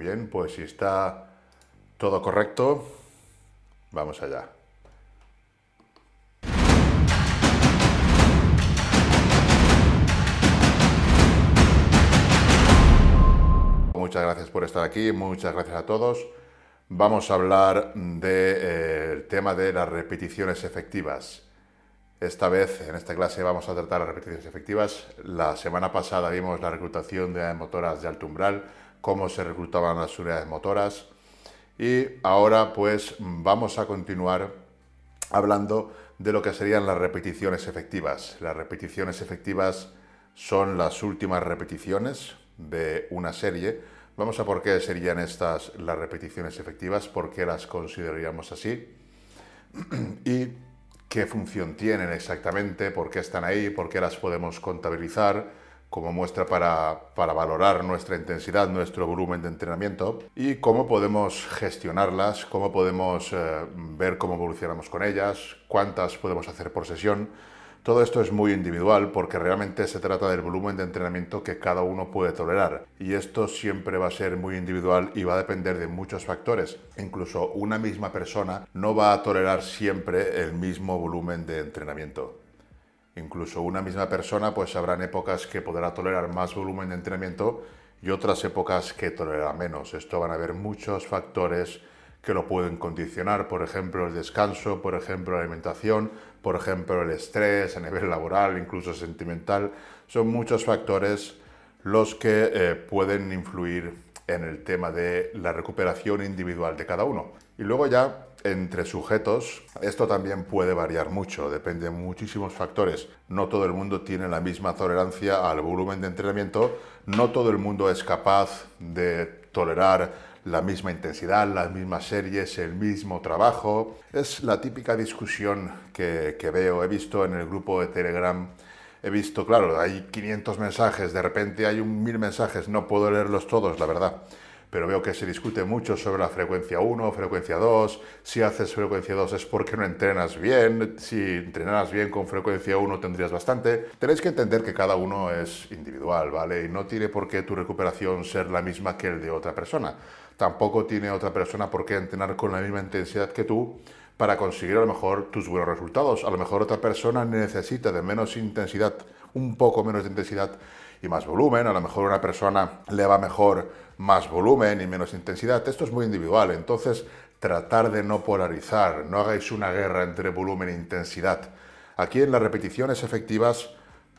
bien, pues si está todo correcto, vamos allá. Muchas gracias por estar aquí, muchas gracias a todos. Vamos a hablar del eh, tema de las repeticiones efectivas. Esta vez, en esta clase, vamos a tratar las repeticiones efectivas. La semana pasada vimos la reclutación de motoras de alto umbral, cómo se reclutaban las unidades motoras. Y ahora, pues, vamos a continuar hablando de lo que serían las repeticiones efectivas. Las repeticiones efectivas son las últimas repeticiones de una serie Vamos a por qué serían estas las repeticiones efectivas, por qué las consideraríamos así y qué función tienen exactamente, por qué están ahí, por qué las podemos contabilizar como muestra para, valorar nuestra intensidad, nuestro volumen de entrenamiento y cómo podemos gestionarlas, cómo podemos eh, ver cómo evolucionamos con ellas, cuántas podemos hacer por sesión todo esto es muy individual porque realmente se trata del volumen de entrenamiento que cada uno puede tolerar y esto siempre va a ser muy individual y va a depender de muchos factores. Incluso una misma persona no va a tolerar siempre el mismo volumen de entrenamiento. Incluso una misma persona pues habrán épocas que podrá tolerar más volumen de entrenamiento y otras épocas que tolerará menos. Esto van a haber muchos factores que lo pueden condicionar, por ejemplo el descanso, por ejemplo la alimentación, por ejemplo el estrés a nivel laboral, incluso sentimental. Son muchos factores los que eh, pueden influir en el tema de la recuperación individual de cada uno. Y luego ya entre sujetos, esto también puede variar mucho, depende de muchísimos factores. No todo el mundo tiene la misma tolerancia al volumen de entrenamiento, no todo el mundo es capaz de tolerar la misma intensidad, las mismas series, el mismo trabajo. Es la típica discusión que, veo, he visto en el grupo de Telegram. He visto, claro, hay 500 mensajes, de repente hay un mil mensajes, no puedo leerlos todos, la verdad pero veo que se discute mucho sobre la frecuencia 1, frecuencia 2, si haces frecuencia 2 es porque no entrenas bien, si entrenaras bien con frecuencia 1 tendrías bastante. Tenéis que entender que cada uno es individual, ¿vale? Y no tiene por qué tu recuperación ser la misma que el de otra persona. Tampoco tiene otra persona por qué entrenar con la misma intensidad que tú para conseguir a lo mejor tus buenos resultados. A lo mejor otra persona necesita de menos intensidad, un poco menos de intensidad y más volumen. A lo mejor una persona le va mejor más volumen y menos intensidad. Esto es muy individual. Entonces, tratar de no polarizar. No hagáis una guerra entre volumen e intensidad. Aquí en las repeticiones efectivas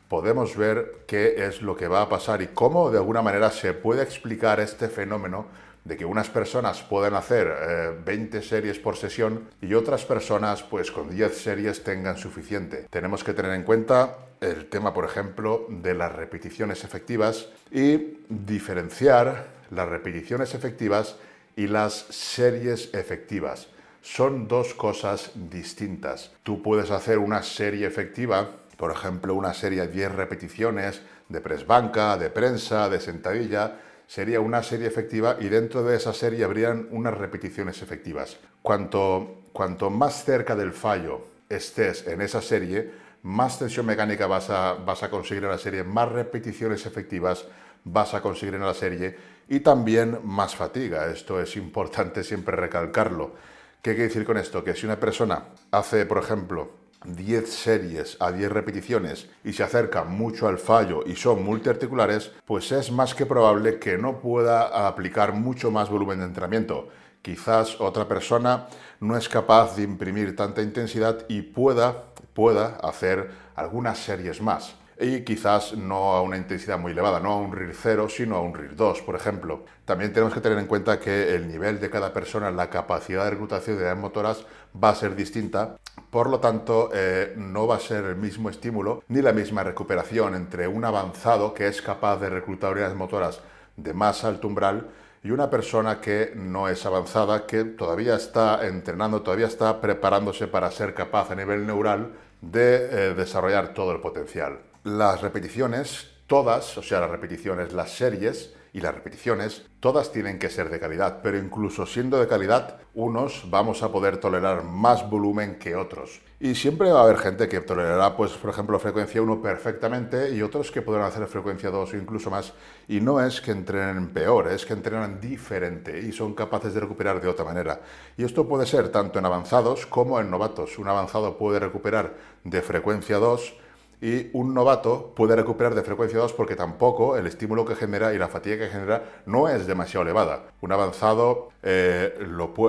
podemos ver qué es lo que va a pasar y cómo de alguna manera se puede explicar este fenómeno de que unas personas puedan hacer 20 eh, series por sesión y otras personas pues con 10 series tengan suficiente. Tenemos que tener en cuenta el tema, por ejemplo, de las repeticiones efectivas y diferenciar las repeticiones efectivas y las series efectivas. Son dos cosas distintas. Tú puedes hacer una serie efectiva, por ejemplo, una serie de 10 repeticiones de press banca, de prensa, de sentadilla, sería una serie efectiva y dentro de esa serie habrían unas repeticiones efectivas. Cuanto, cuanto más cerca del fallo estés en esa serie, más tensión mecánica vas a, vas a conseguir en la serie, más repeticiones efectivas vas a conseguir en la serie y también más fatiga. Esto es importante siempre recalcarlo. ¿Qué quiere decir con esto? Que si una persona hace, por ejemplo, 10 series a 10 repeticiones y se acerca mucho al fallo y son multiarticulares, pues es más que probable que no pueda aplicar mucho más volumen de entrenamiento. Quizás otra persona no es capaz de imprimir tanta intensidad y pueda, pueda hacer algunas series más y quizás no a una intensidad muy elevada, no a un RIR 0, sino a un RIR 2, por ejemplo. También tenemos que tener en cuenta que el nivel de cada persona, la capacidad de reclutación de las motoras va a ser distinta, por lo tanto eh, no va a ser el mismo estímulo ni la misma recuperación entre un avanzado que es capaz de reclutar unidades motoras de más alto umbral y una persona que no es avanzada, que todavía está entrenando, todavía está preparándose para ser capaz a nivel neural de eh, desarrollar todo el potencial. Las repeticiones, todas, o sea, las repeticiones, las series y las repeticiones, todas tienen que ser de calidad, pero incluso siendo de calidad, unos vamos a poder tolerar más volumen que otros. Y siempre va a haber gente que tolerará, pues, por ejemplo, frecuencia 1 perfectamente y otros que podrán hacer frecuencia 2 o incluso más. Y no es que entrenen peor, es que entrenan diferente y son capaces de recuperar de otra manera. Y esto puede ser tanto en avanzados como en novatos. Un avanzado puede recuperar de frecuencia 2 y un novato puede recuperar de frecuencia 2 porque tampoco el estímulo que genera y la fatiga que genera no es demasiado elevada. Un avanzado eh,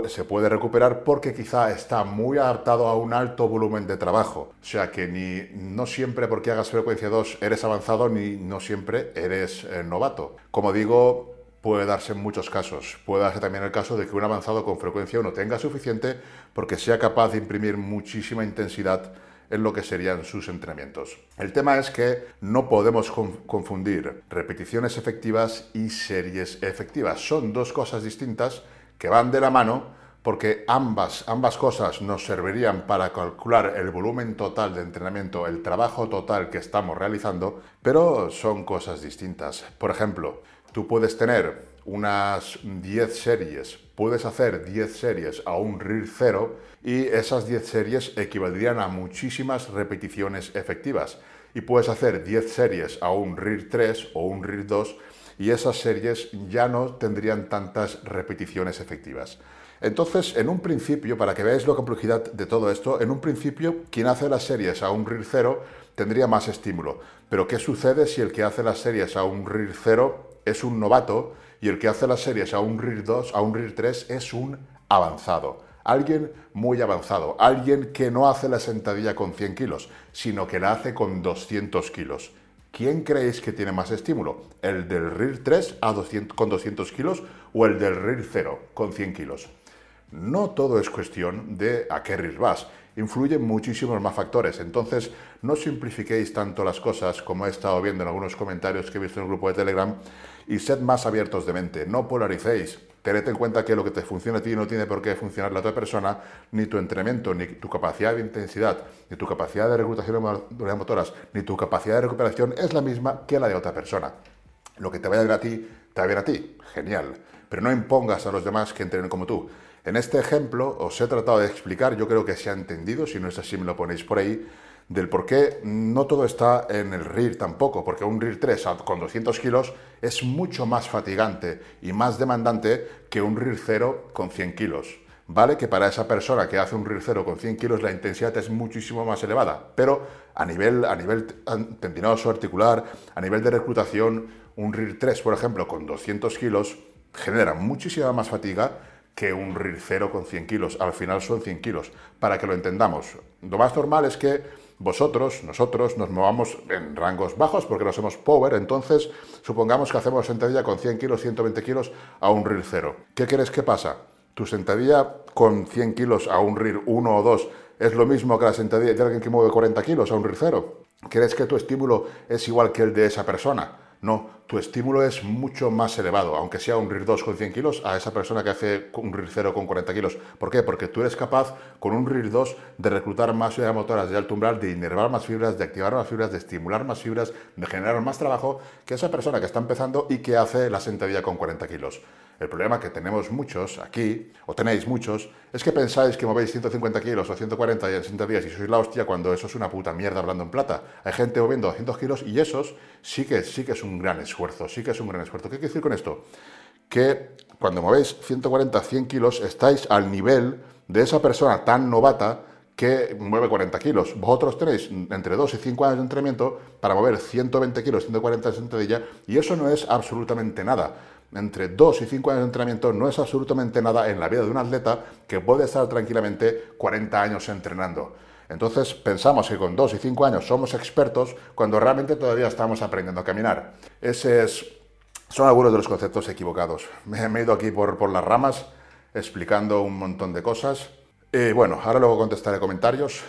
se puede recuperar porque quizá está muy adaptado a un alto volumen de trabajo. O sea que ni, no siempre porque hagas frecuencia 2 eres avanzado ni no siempre eres eh, novato. Como digo, puede darse en muchos casos. Puede darse también el caso de que un avanzado con frecuencia 1 tenga suficiente porque sea capaz de imprimir muchísima intensidad en lo que serían sus entrenamientos. El tema es que no podemos confundir repeticiones efectivas y series efectivas. Son dos cosas distintas que van de la mano porque ambas, ambas cosas nos servirían para calcular el volumen total de entrenamiento, el trabajo total que estamos realizando, pero son cosas distintas. Por ejemplo, tú puedes tener unas 10 series, puedes hacer 10 series a un RIR 0 y esas 10 series equivaldrían a muchísimas repeticiones efectivas. Y puedes hacer 10 series a un RIR 3 o un RIR 2 y esas series ya no tendrían tantas repeticiones efectivas. Entonces, en un principio, para que veáis la complejidad de todo esto, en un principio, quien hace las series a un RIR 0 tendría más estímulo. Pero, ¿qué sucede si el que hace las series a un RIR 0 es un novato y el que hace las series a un RIR 2, a un RIR 3 es un avanzado. Alguien muy avanzado, alguien que no hace la sentadilla con 100 kilos, sino que la hace con 200 kilos. ¿Quién creéis que tiene más estímulo? ¿El del RIR 3 a 200, con 200 kilos o el del RIR 0 con 100 kilos? No todo es cuestión de a qué RIR vas influyen muchísimos más factores. Entonces, no simplifiquéis tanto las cosas como he estado viendo en algunos comentarios que he visto en el grupo de Telegram y sed más abiertos de mente. No polaricéis. Tened en cuenta que lo que te funciona a ti no tiene por qué funcionar a la otra persona, ni tu entrenamiento, ni tu capacidad de intensidad, ni tu capacidad de reclutación de motoras, ni tu capacidad de recuperación es la misma que la de otra persona. Lo que te vaya bien a ti, te va bien a ti. Genial. Pero no impongas a los demás que entrenen como tú. En este ejemplo os he tratado de explicar, yo creo que se ha entendido, si no es así me lo ponéis por ahí, del por qué no todo está en el RIR tampoco, porque un RIR 3 con 200 kilos es mucho más fatigante y más demandante que un RIR 0 con 100 kilos. Vale que para esa persona que hace un RIR 0 con 100 kilos la intensidad es muchísimo más elevada, pero a nivel, a nivel tendinoso articular, a nivel de reclutación, un RIR 3, por ejemplo, con 200 kilos genera muchísima más fatiga que un RIR 0 con 100 kilos. Al final son 100 kilos. Para que lo entendamos, lo más normal es que vosotros, nosotros, nos movamos en rangos bajos porque no somos power. Entonces, supongamos que hacemos sentadilla con 100 kilos, 120 kilos a un RIR 0. ¿Qué crees que pasa? ¿Tu sentadilla con 100 kilos a un RIR 1 o 2 es lo mismo que la sentadilla de alguien que mueve 40 kilos a un RIR 0? ¿Crees que tu estímulo es igual que el de esa persona? No, tu estímulo es mucho más elevado, aunque sea un RIR 2 con 100 kilos, a esa persona que hace un RIR 0 con 40 kilos. ¿Por qué? Porque tú eres capaz con un RIR 2 de reclutar más fibras motoras de alto umbral, de inervar más fibras, de activar más fibras, de estimular más fibras, de generar más trabajo que esa persona que está empezando y que hace la sentadilla con 40 kilos. El problema que tenemos muchos aquí, o tenéis muchos, es que pensáis que movéis 150 kilos o 140 en 60 días y sois la hostia cuando eso es una puta mierda hablando en plata. Hay gente moviendo 200 kilos y esos sí que, sí que es un gran esfuerzo, sí que es un gran esfuerzo. ¿Qué quiero decir con esto? Que cuando movéis 140, 100 kilos estáis al nivel de esa persona tan novata que mueve 40 kilos. Vosotros tenéis entre 2 y 5 años de entrenamiento para mover 120 kilos, 140 en sentadilla y eso no es absolutamente nada entre 2 y 5 años de entrenamiento no es absolutamente nada en la vida de un atleta que puede estar tranquilamente 40 años entrenando. Entonces pensamos que con 2 y 5 años somos expertos cuando realmente todavía estamos aprendiendo a caminar. Ese es, son algunos de los conceptos equivocados. Me, he ido aquí por, las ramas explicando un montón de cosas. Y bueno, ahora luego contestaré comentarios.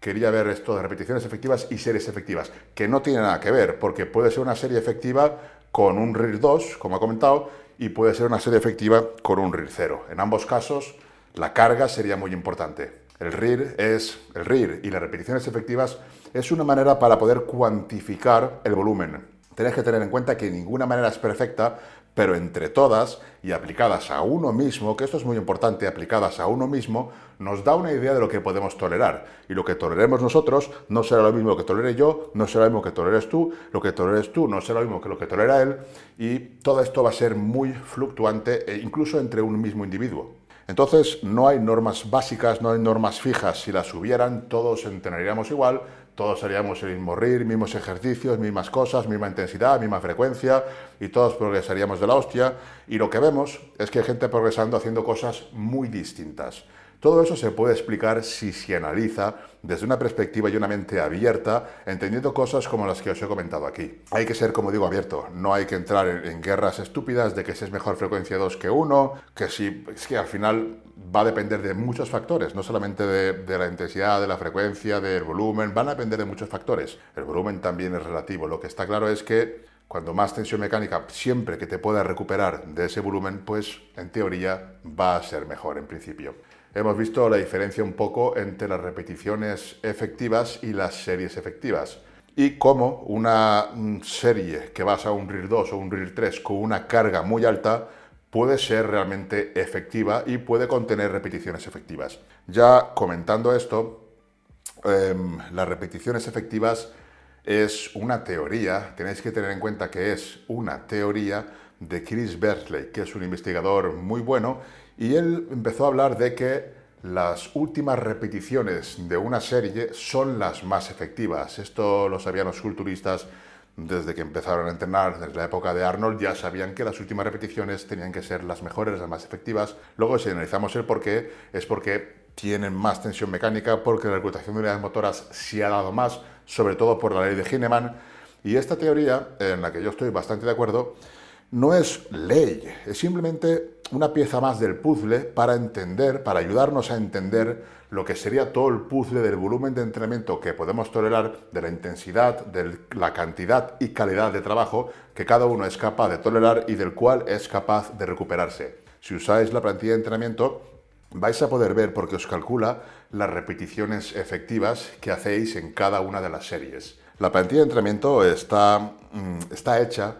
Quería ver esto de repeticiones efectivas y series efectivas, que no tiene nada que ver, porque puede ser una serie efectiva con un RIR 2, como ha comentado, y puede ser una serie efectiva con un RIR 0. En ambos casos, la carga sería muy importante. El RIR es el RIR y las repeticiones efectivas es una manera para poder cuantificar el volumen. Tenéis que tener en cuenta que ninguna manera es perfecta, pero entre todas y aplicadas a uno mismo, que esto es muy importante, aplicadas a uno mismo, nos da una idea de lo que podemos tolerar. Y lo que toleremos nosotros no será lo mismo que tolere yo, no será lo mismo que toleres tú, lo que toleres tú no será lo mismo que lo que tolera él, y todo esto va a ser muy fluctuante, e incluso entre un mismo individuo. Entonces, no hay normas básicas, no hay normas fijas. Si las hubieran, todos entrenaríamos igual, todos haríamos el mismo rir, mismos ejercicios, mismas cosas, misma intensidad, misma frecuencia y todos progresaríamos de la hostia. Y lo que vemos es que hay gente progresando haciendo cosas muy distintas. Todo eso se puede explicar si se analiza desde una perspectiva y una mente abierta, entendiendo cosas como las que os he comentado aquí. Hay que ser, como digo, abierto. No hay que entrar en, guerras estúpidas de que si es mejor frecuencia 2 que 1, que si es que al final va a depender de muchos factores, no solamente de, de, la intensidad, de la frecuencia, del volumen, van a depender de muchos factores. El volumen también es relativo. Lo que está claro es que cuando más tensión mecánica, siempre que te puedas recuperar de ese volumen, pues en teoría va a ser mejor en principio hemos visto la diferencia un poco entre las repeticiones efectivas y las series efectivas. Y cómo una serie que vas a un RIR 2 o un RIR 3 con una carga muy alta puede ser realmente efectiva y puede contener repeticiones efectivas. Ya comentando esto, em, las repeticiones efectivas es una teoría, tenéis que tener en cuenta que es una teoría de Chris Bersley, que es un investigador muy bueno y él empezó a hablar de que las últimas repeticiones de una serie son las más efectivas. Esto lo sabían los culturistas desde que empezaron a entrenar, desde la época de Arnold, ya sabían que las últimas repeticiones tenían que ser las mejores, las más efectivas. Luego, si analizamos el por qué, es porque tienen más tensión mecánica, porque la reclutación de unidades motoras se ha dado más, sobre todo por la ley de Heinemann. Y esta teoría, en la que yo estoy bastante de acuerdo, no es ley, es simplemente una pieza más del puzzle para entender, para ayudarnos a entender lo que sería todo el puzzle del volumen de entrenamiento que podemos tolerar, de la intensidad, de la cantidad y calidad de trabajo que cada uno es capaz de tolerar y del cual es capaz de recuperarse. Si usáis la plantilla de entrenamiento, vais a poder ver porque os calcula las repeticiones efectivas que hacéis en cada una de las series. La plantilla de entrenamiento está, mm, está hecha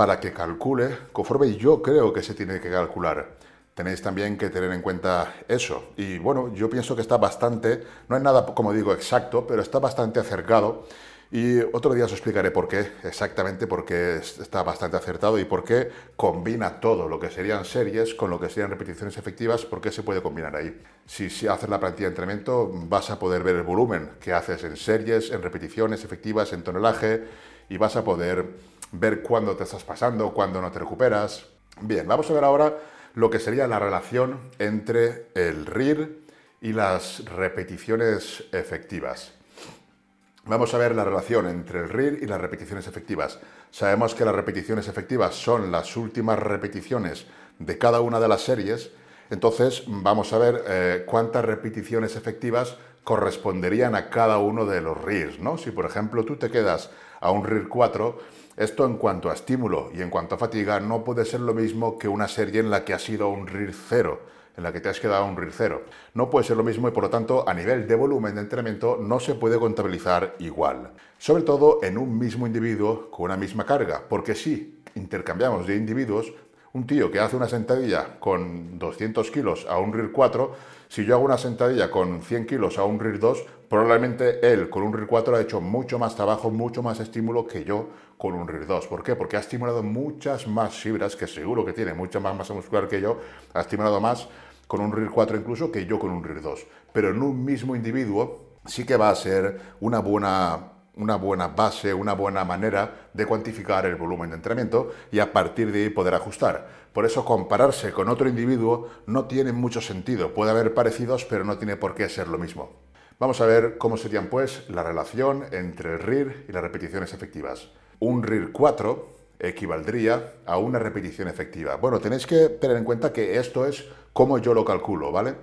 para que calcule conforme yo creo que se tiene que calcular. Tenéis también que tener en cuenta eso. Y bueno, yo pienso que está bastante, no es nada, como digo, exacto, pero está bastante acercado. Y otro día os explicaré por qué, exactamente por qué está bastante acertado y por qué combina todo lo que serían series con lo que serían repeticiones efectivas, por qué se puede combinar ahí. Si, si haces la plantilla de entrenamiento, vas a poder ver el volumen que haces en series, en repeticiones efectivas, en tonelaje, y vas a poder ver cuándo te estás pasando, cuándo no te recuperas. Bien, vamos a ver ahora lo que sería la relación entre el RIR y las repeticiones efectivas. Vamos a ver la relación entre el RIR y las repeticiones efectivas. Sabemos que las repeticiones efectivas son las últimas repeticiones de cada una de las series, entonces vamos a ver eh, cuántas repeticiones efectivas corresponderían a cada uno de los RIRs. ¿no? Si por ejemplo tú te quedas a un RIR 4, esto en cuanto a estímulo y en cuanto a fatiga no puede ser lo mismo que una serie en la que has sido un RIR 0, en la que te has quedado un RIR 0. No puede ser lo mismo y por lo tanto a nivel de volumen de entrenamiento no se puede contabilizar igual. Sobre todo en un mismo individuo con una misma carga, porque si intercambiamos de individuos, un tío que hace una sentadilla con 200 kilos a un RIR 4, si yo hago una sentadilla con 100 kilos a un RIR 2, probablemente él con un RIR 4 ha hecho mucho más trabajo, mucho más estímulo que yo con un RIR 2. ¿Por qué? Porque ha estimulado muchas más fibras, que seguro que tiene mucha más masa muscular que yo, ha estimulado más con un RIR 4 incluso que yo con un RIR 2. Pero en un mismo individuo sí que va a ser una buena una buena base, una buena manera de cuantificar el volumen de entrenamiento y a partir de ahí poder ajustar. Por eso compararse con otro individuo no tiene mucho sentido. Puede haber parecidos, pero no tiene por qué ser lo mismo. Vamos a ver cómo serían pues la relación entre el RIR y las repeticiones efectivas. Un RIR 4 equivaldría a una repetición efectiva. Bueno, tenéis que tener en cuenta que esto es como yo lo calculo, ¿vale?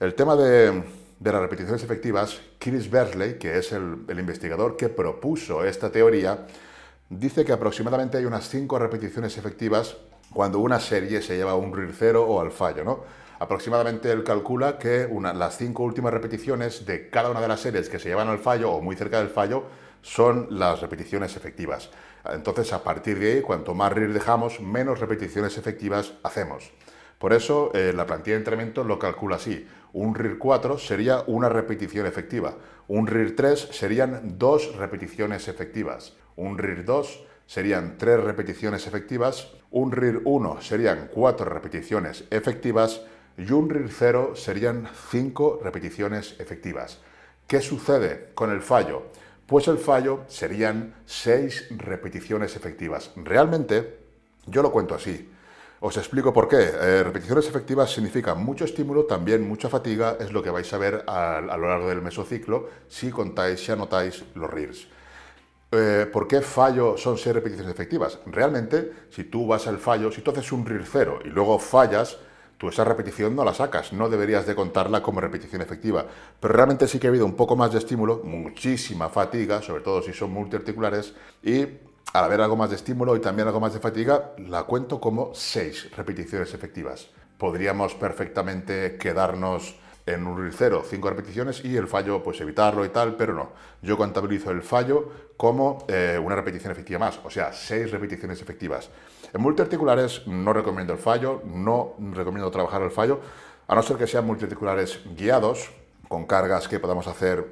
El tema de las repeticiones efectivas, Chris Bersley, que es el, investigador que propuso esta teoría, dice que aproximadamente hay unas 5 repeticiones efectivas cuando una serie se lleva a un RIR cero o al fallo. ¿no? Aproximadamente él calcula que las 5 últimas repeticiones de cada una de las series que se llevan al fallo o muy cerca del fallo son las repeticiones efectivas. Entonces, a partir de ahí, cuanto más RIR dejamos, menos repeticiones efectivas hacemos. Por eso, eh, la plantilla de entrenamiento lo calcula así. Un RIR 4 sería una repetición efectiva. Un RIR 3 serían dos repeticiones efectivas. Un RIR 2 serían tres repeticiones efectivas. Un RIR 1 serían cuatro repeticiones efectivas. Y un RIR 0 serían cinco repeticiones efectivas. ¿Qué sucede con el fallo? Pues el fallo serían seis repeticiones efectivas. Realmente, yo lo cuento así. Os explico por qué. Eh, repeticiones efectivas significa mucho estímulo, también mucha fatiga, es lo que vais a ver a, lo largo del mesociclo si contáis, si anotáis los RIRs. Eh, ¿Por qué fallo son seis repeticiones efectivas? Realmente, si tú vas al fallo, si tú haces un RIR cero y luego fallas, tú esa repetición no la sacas, no deberías de contarla como repetición efectiva. Pero realmente sí que ha habido un poco más de estímulo, muchísima fatiga, sobre todo si son multiarticulares, y al haber algo más de estímulo y también algo más de fatiga, la cuento como seis repeticiones efectivas. Podríamos perfectamente quedarnos en un cero, cinco repeticiones y el fallo, pues evitarlo y tal, pero no. Yo contabilizo el fallo como eh, una repetición efectiva más, o sea, seis repeticiones efectivas. En multiarticulares no recomiendo el fallo, no recomiendo trabajar el fallo, a no ser que sean multiarticulares guiados, con cargas que podamos hacer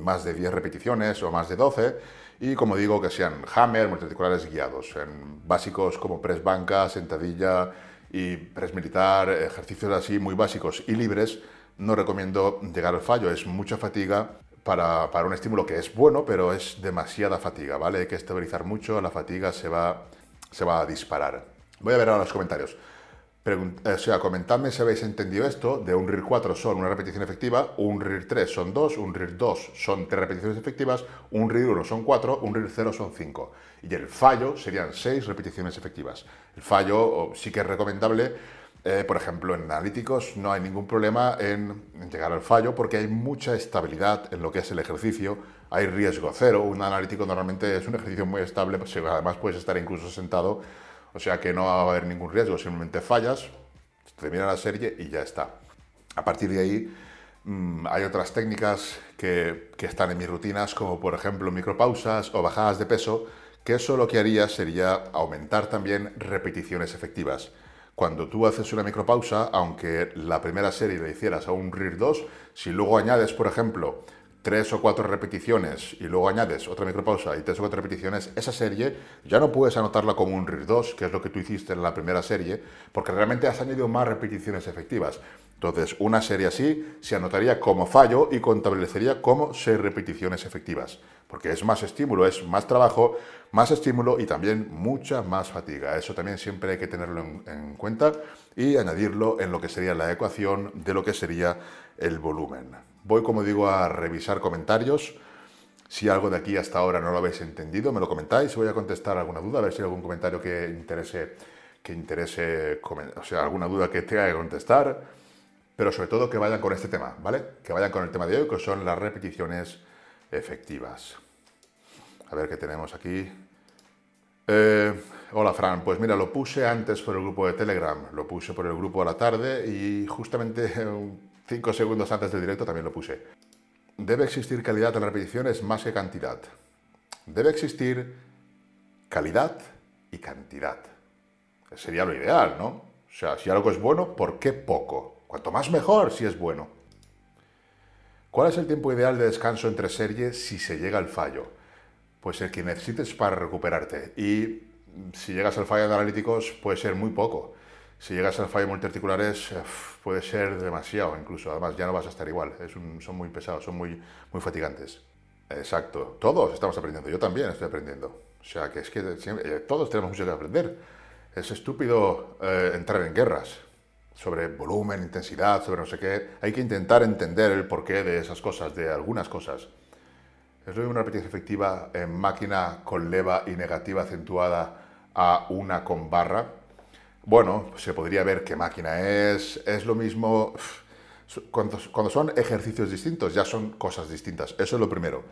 más de 10 repeticiones o más de 12 y como digo que sean hammer, multiarticulares guiados, en básicos como press banca, sentadilla y press militar, ejercicios así muy básicos y libres, no recomiendo llegar al fallo, es mucha fatiga para, para, un estímulo que es bueno, pero es demasiada fatiga, ¿vale? Hay que estabilizar mucho, la fatiga se va, se va a disparar. Voy a ver ahora los comentarios o sea, comentadme si habéis entendido esto, de un RIR 4 son una repetición efectiva, un RIR 3 son 2, un RIR 2 son 3 repeticiones efectivas, un RIR 1 son 4, un RIR 0 son 5. Y el fallo serían 6 repeticiones efectivas. El fallo sí que es recomendable, eh, por ejemplo, en analíticos no hay ningún problema en, llegar al fallo porque hay mucha estabilidad en lo que es el ejercicio, hay riesgo cero, un analítico normalmente es un ejercicio muy estable, pues, además puedes estar incluso sentado o sea que no va a haber ningún riesgo, simplemente fallas, termina la serie y ya está. A partir de ahí mm, hay otras técnicas que, que, están en mis rutinas, como por ejemplo micropausas o bajadas de peso, que eso lo que haría sería aumentar también repeticiones efectivas. Cuando tú haces una micropausa, aunque la primera serie la hicieras a un RIR 2, si luego añades, por ejemplo, tres o cuatro repeticiones y luego añades otra micropausa y tres o cuatro repeticiones, esa serie ya no puedes anotarla como un RIR 2, que es lo que tú hiciste en la primera serie, porque realmente has añadido más repeticiones efectivas. Entonces, una serie así se anotaría como fallo y contabilizaría como seis repeticiones efectivas, porque es más estímulo, es más trabajo, más estímulo y también mucha más fatiga. Eso también siempre hay que tenerlo en, en cuenta y añadirlo en lo que sería la ecuación de lo que sería el volumen. Voy, como digo, a revisar comentarios. Si algo de aquí hasta ahora no lo habéis entendido, me lo comentáis. Voy a contestar alguna duda, a ver si hay algún comentario que interese, que interese, o sea, alguna duda que tenga que contestar. Pero sobre todo que vayan con este tema, ¿vale? Que vayan con el tema de hoy, que son las repeticiones efectivas. A ver qué tenemos aquí. Eh, hola Fran, pues mira, lo puse antes por el grupo de Telegram, lo puse por el grupo a la tarde y justamente Cinco segundos antes del directo también lo puse. Debe existir calidad en las repeticiones más que cantidad. Debe existir calidad y cantidad. Sería lo ideal, ¿no? O sea, si algo es bueno, ¿por qué poco? Cuanto más mejor si es bueno. ¿Cuál es el tiempo ideal de descanso entre series si se llega al fallo? Pues el que necesites para recuperarte. Y si llegas al fallo de analíticos, puede ser muy poco si llegas al fallo multiarticulares eh, puede ser demasiado incluso, además ya no vas a estar igual, son muy pesados, son muy, muy fatigantes. Exacto, todos estamos aprendiendo, yo también estoy aprendiendo. O sea, que es que eh, todos tenemos mucho que aprender. Es estúpido eh, entrar en guerras sobre volumen, intensidad, sobre no sé qué. Hay que intentar entender el porqué de esas cosas, de algunas cosas. Es lo mismo una repetición efectiva en máquina con leva y negativa acentuada a una con barra bueno, se podría ver qué máquina es, es lo mismo. Cuando, son ejercicios distintos, ya son cosas distintas. Eso es lo primero.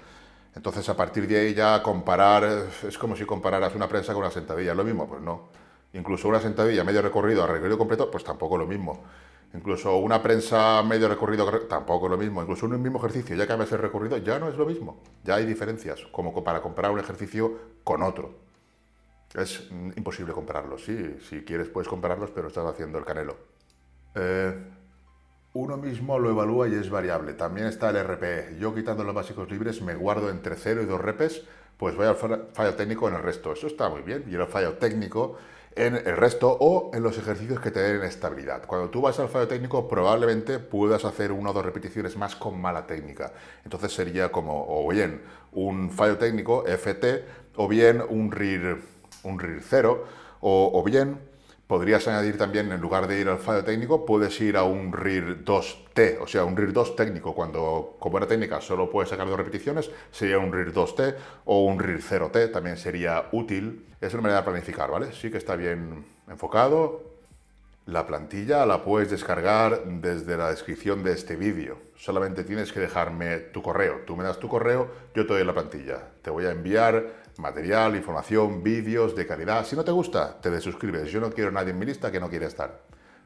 Entonces, a partir de ahí ya comparar, es como si compararas una prensa con una sentadilla. ¿Es lo mismo? Pues no. Incluso una sentadilla medio recorrido a recorrido completo, pues tampoco lo mismo. Incluso una prensa medio recorrido tampoco lo mismo. Incluso un mismo ejercicio, ya cambias el recorrido, ya no es lo mismo. Ya hay diferencias, como para comparar un ejercicio con otro. Es imposible compararlos, sí. Si quieres puedes compararlos, pero estás haciendo el canelo. Eh, uno mismo lo evalúa y es variable. También está el RPE. Yo quitando los básicos libres me guardo entre 0 y 2 repes, pues voy al fallo técnico en el resto. Eso está muy bien. Y el fallo técnico en el resto o en los ejercicios que te den estabilidad. Cuando tú vas al fallo técnico probablemente puedas hacer una o dos repeticiones más con mala técnica. Entonces sería como o bien un fallo técnico FT o bien un RIR, un RIR 0 o, bien Podrías añadir también, en lugar de ir al fallo técnico, puedes ir a un RIR 2T, o sea, un RIR 2 técnico. Cuando, como era técnica, solo puedes sacar dos repeticiones, sería un RIR 2T o un RIR 0T, también sería útil. Es una manera de planificar, ¿vale? Sí que está bien enfocado. La plantilla la puedes descargar desde la descripción de este vídeo. Solamente tienes que dejarme tu correo. Tú me das tu correo, yo te doy la plantilla. Te voy a enviar material, información, vídeos de calidad. Si no te gusta, te desuscribes. Yo no quiero nadie en mi lista que no quiera estar.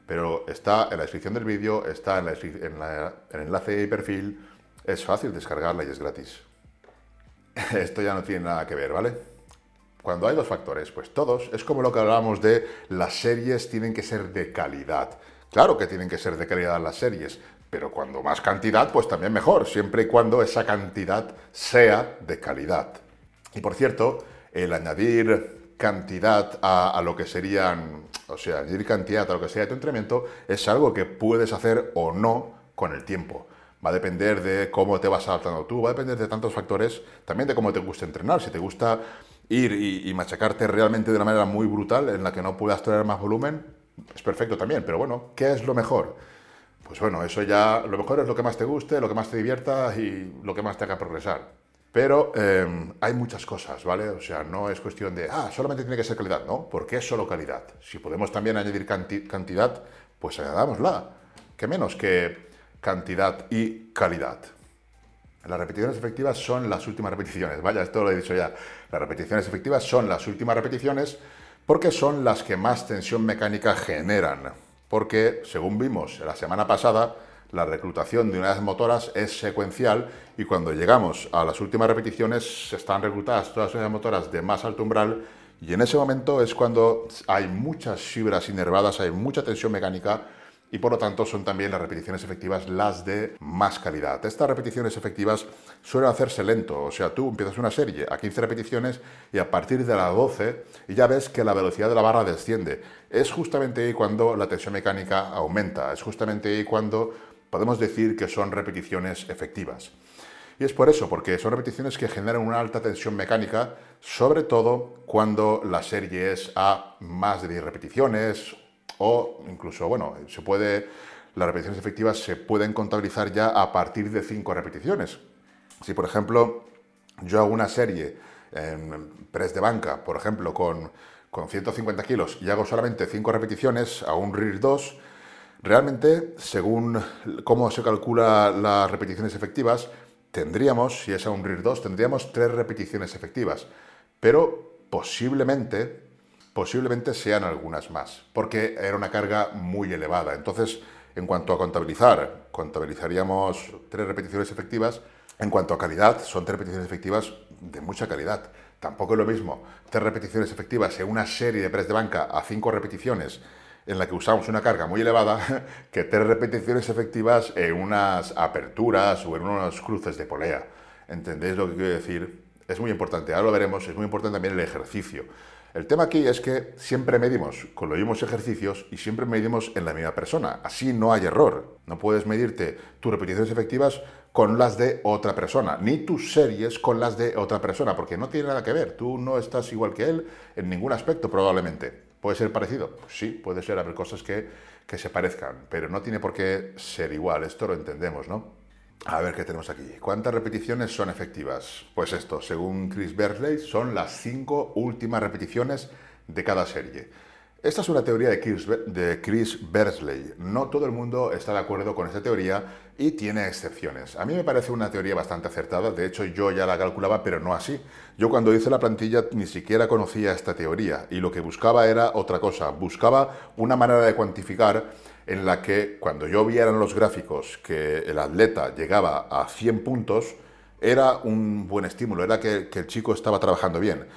Pero está en la descripción del vídeo, está en, el enlace de perfil. Es fácil descargarla y es gratis. Esto ya no tiene nada que ver, ¿vale? Cuando hay dos factores, pues todos, es como lo que hablábamos de las series tienen que ser de calidad. Claro que tienen que ser de calidad las series, pero cuando más cantidad, pues también mejor, siempre y cuando esa cantidad sea de calidad. Y por cierto, el añadir cantidad a, lo que serían, o sea, añadir cantidad a lo que sería tu entrenamiento es algo que puedes hacer o no con el tiempo. Va a depender de cómo te vas adaptando tú, va a depender de tantos factores, también de cómo te gusta entrenar. Si te gusta ir y, machacarte realmente de una manera muy brutal en la que no puedas traer más volumen, es perfecto también. Pero bueno, ¿qué es lo mejor? Pues bueno, eso ya, lo mejor es lo que más te guste, lo que más te divierta y lo que más te haga progresar. Pero em, hay muchas cosas, ¿vale? O sea, no es cuestión de, ah, solamente tiene que ser calidad, ¿no? porque es solo calidad? Si podemos también añadir cantidad, pues añadámosla. ¿Qué menos que cantidad y calidad? Las repeticiones efectivas son las últimas repeticiones. Vaya, esto lo he dicho ya. Las repeticiones efectivas son las últimas repeticiones porque son las que más tensión mecánica generan. Porque, según vimos la semana pasada, la reclutación de unidades motoras es secuencial y cuando llegamos a las últimas repeticiones están reclutadas todas las unidades motoras de más alto umbral y en ese momento es cuando hay muchas fibras inervadas, hay mucha tensión mecánica y por lo tanto son también las repeticiones efectivas las de más calidad. Estas repeticiones efectivas suelen hacerse lento, o sea, tú empiezas una serie a 15 repeticiones y a partir de las 12 ya ves que la velocidad de la barra desciende. Es justamente ahí cuando la tensión mecánica aumenta, es justamente ahí cuando podemos decir que son repeticiones efectivas. Y es por eso, porque son repeticiones que generan una alta tensión mecánica, sobre todo cuando la serie es a más de 10 repeticiones o incluso, bueno, se puede, las repeticiones efectivas se pueden contabilizar ya a partir de 5 repeticiones. Si, por ejemplo, yo hago una serie en press de banca, por ejemplo, con, con 150 kilos y hago solamente 5 repeticiones a un RIR 2, Realmente, según cómo se calcula las repeticiones efectivas, tendríamos, si es a un RIR 2, tendríamos tres repeticiones efectivas, pero posiblemente, posiblemente sean algunas más, porque era una carga muy elevada. Entonces, en cuanto a contabilizar, contabilizaríamos tres repeticiones efectivas. En cuanto a calidad, son tres repeticiones efectivas de mucha calidad. Tampoco es lo mismo tres repeticiones efectivas en una serie de press de banca a cinco repeticiones en la que usamos una carga muy elevada que tres repeticiones efectivas en unas aperturas o en unos cruces de polea. ¿Entendéis lo que quiero decir? Es muy importante, ahora lo veremos, es muy importante también el ejercicio. El tema aquí es que siempre medimos con los mismos ejercicios y siempre medimos en la misma persona. Así no hay error. No puedes medirte tus repeticiones efectivas con las de otra persona, ni tus series con las de otra persona, porque no tiene nada que ver. Tú no estás igual que él en ningún aspecto probablemente. ¿Puede ser parecido? Pues sí, puede ser, haber cosas que, que se parezcan, pero no tiene por qué ser igual, esto lo entendemos, ¿no? A ver qué tenemos aquí. ¿Cuántas repeticiones son efectivas? Pues esto, según Chris Bersley, son las cinco últimas repeticiones de cada serie. Esta es una teoría de Chris, Bersley. No todo el mundo está de acuerdo con esta teoría y tiene excepciones. A mí me parece una teoría bastante acertada, de hecho yo ya la calculaba, pero no así. Yo cuando hice la plantilla ni siquiera conocía esta teoría y lo que buscaba era otra cosa. Buscaba una manera de cuantificar en la que cuando yo viera en los gráficos que el atleta llegaba a 100 puntos, era un buen estímulo, era que el chico estaba trabajando bien.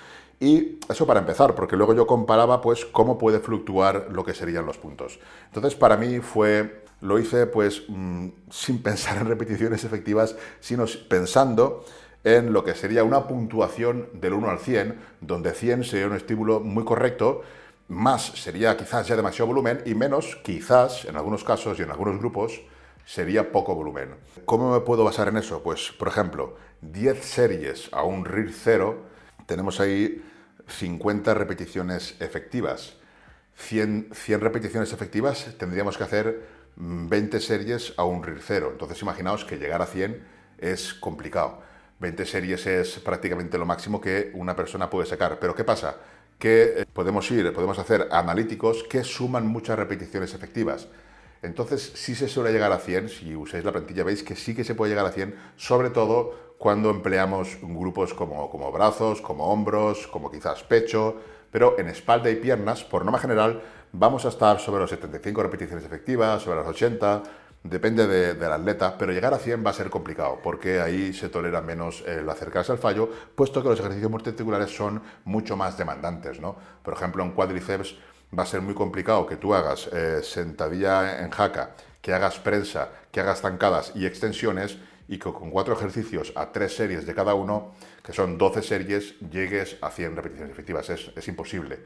Y eso para empezar, porque luego yo comparaba pues cómo puede fluctuar lo que serían los puntos. Entonces para mí fue, lo hice pues mm, sin pensar en repeticiones efectivas, sino pensando en lo que sería una puntuación del 1 al 100, donde 100 sería un estímulo muy correcto, más sería quizás ya demasiado volumen y menos quizás, en algunos casos y en algunos grupos, sería poco volumen. ¿Cómo me puedo basar en eso? Pues, por ejemplo, 10 series a un RIR 0, tenemos ahí 50 repeticiones efectivas. 100, 100 repeticiones efectivas tendríamos que hacer 20 series a un RIR 0. Entonces imaginaos que llegar a 100 es complicado. 20 series es prácticamente lo máximo que una persona puede sacar. Pero ¿qué pasa? Que eh, podemos ir, podemos hacer analíticos que suman muchas repeticiones efectivas. Entonces, si se suele llegar a 100, si usáis la plantilla veis que sí que se puede llegar a 100, sobre todo cuando empleamos grupos como, como brazos, como hombros, como quizás pecho, pero en espalda y piernas, por norma general, vamos a estar sobre los 75 repeticiones efectivas, sobre las 80, depende del atleta, pero llegar a 100 va a ser complicado, porque ahí se tolera menos el acercarse al fallo, puesto que los ejercicios multiarticulares son mucho más demandantes. ¿no? Por ejemplo, en cuádriceps va a ser muy complicado que tú hagas eh, sentadilla en jaca, que hagas prensa, que hagas zancadas y extensiones, y que con cuatro ejercicios a tres series de cada uno, que son 12 series, llegues a 100 repeticiones efectivas. Es, imposible.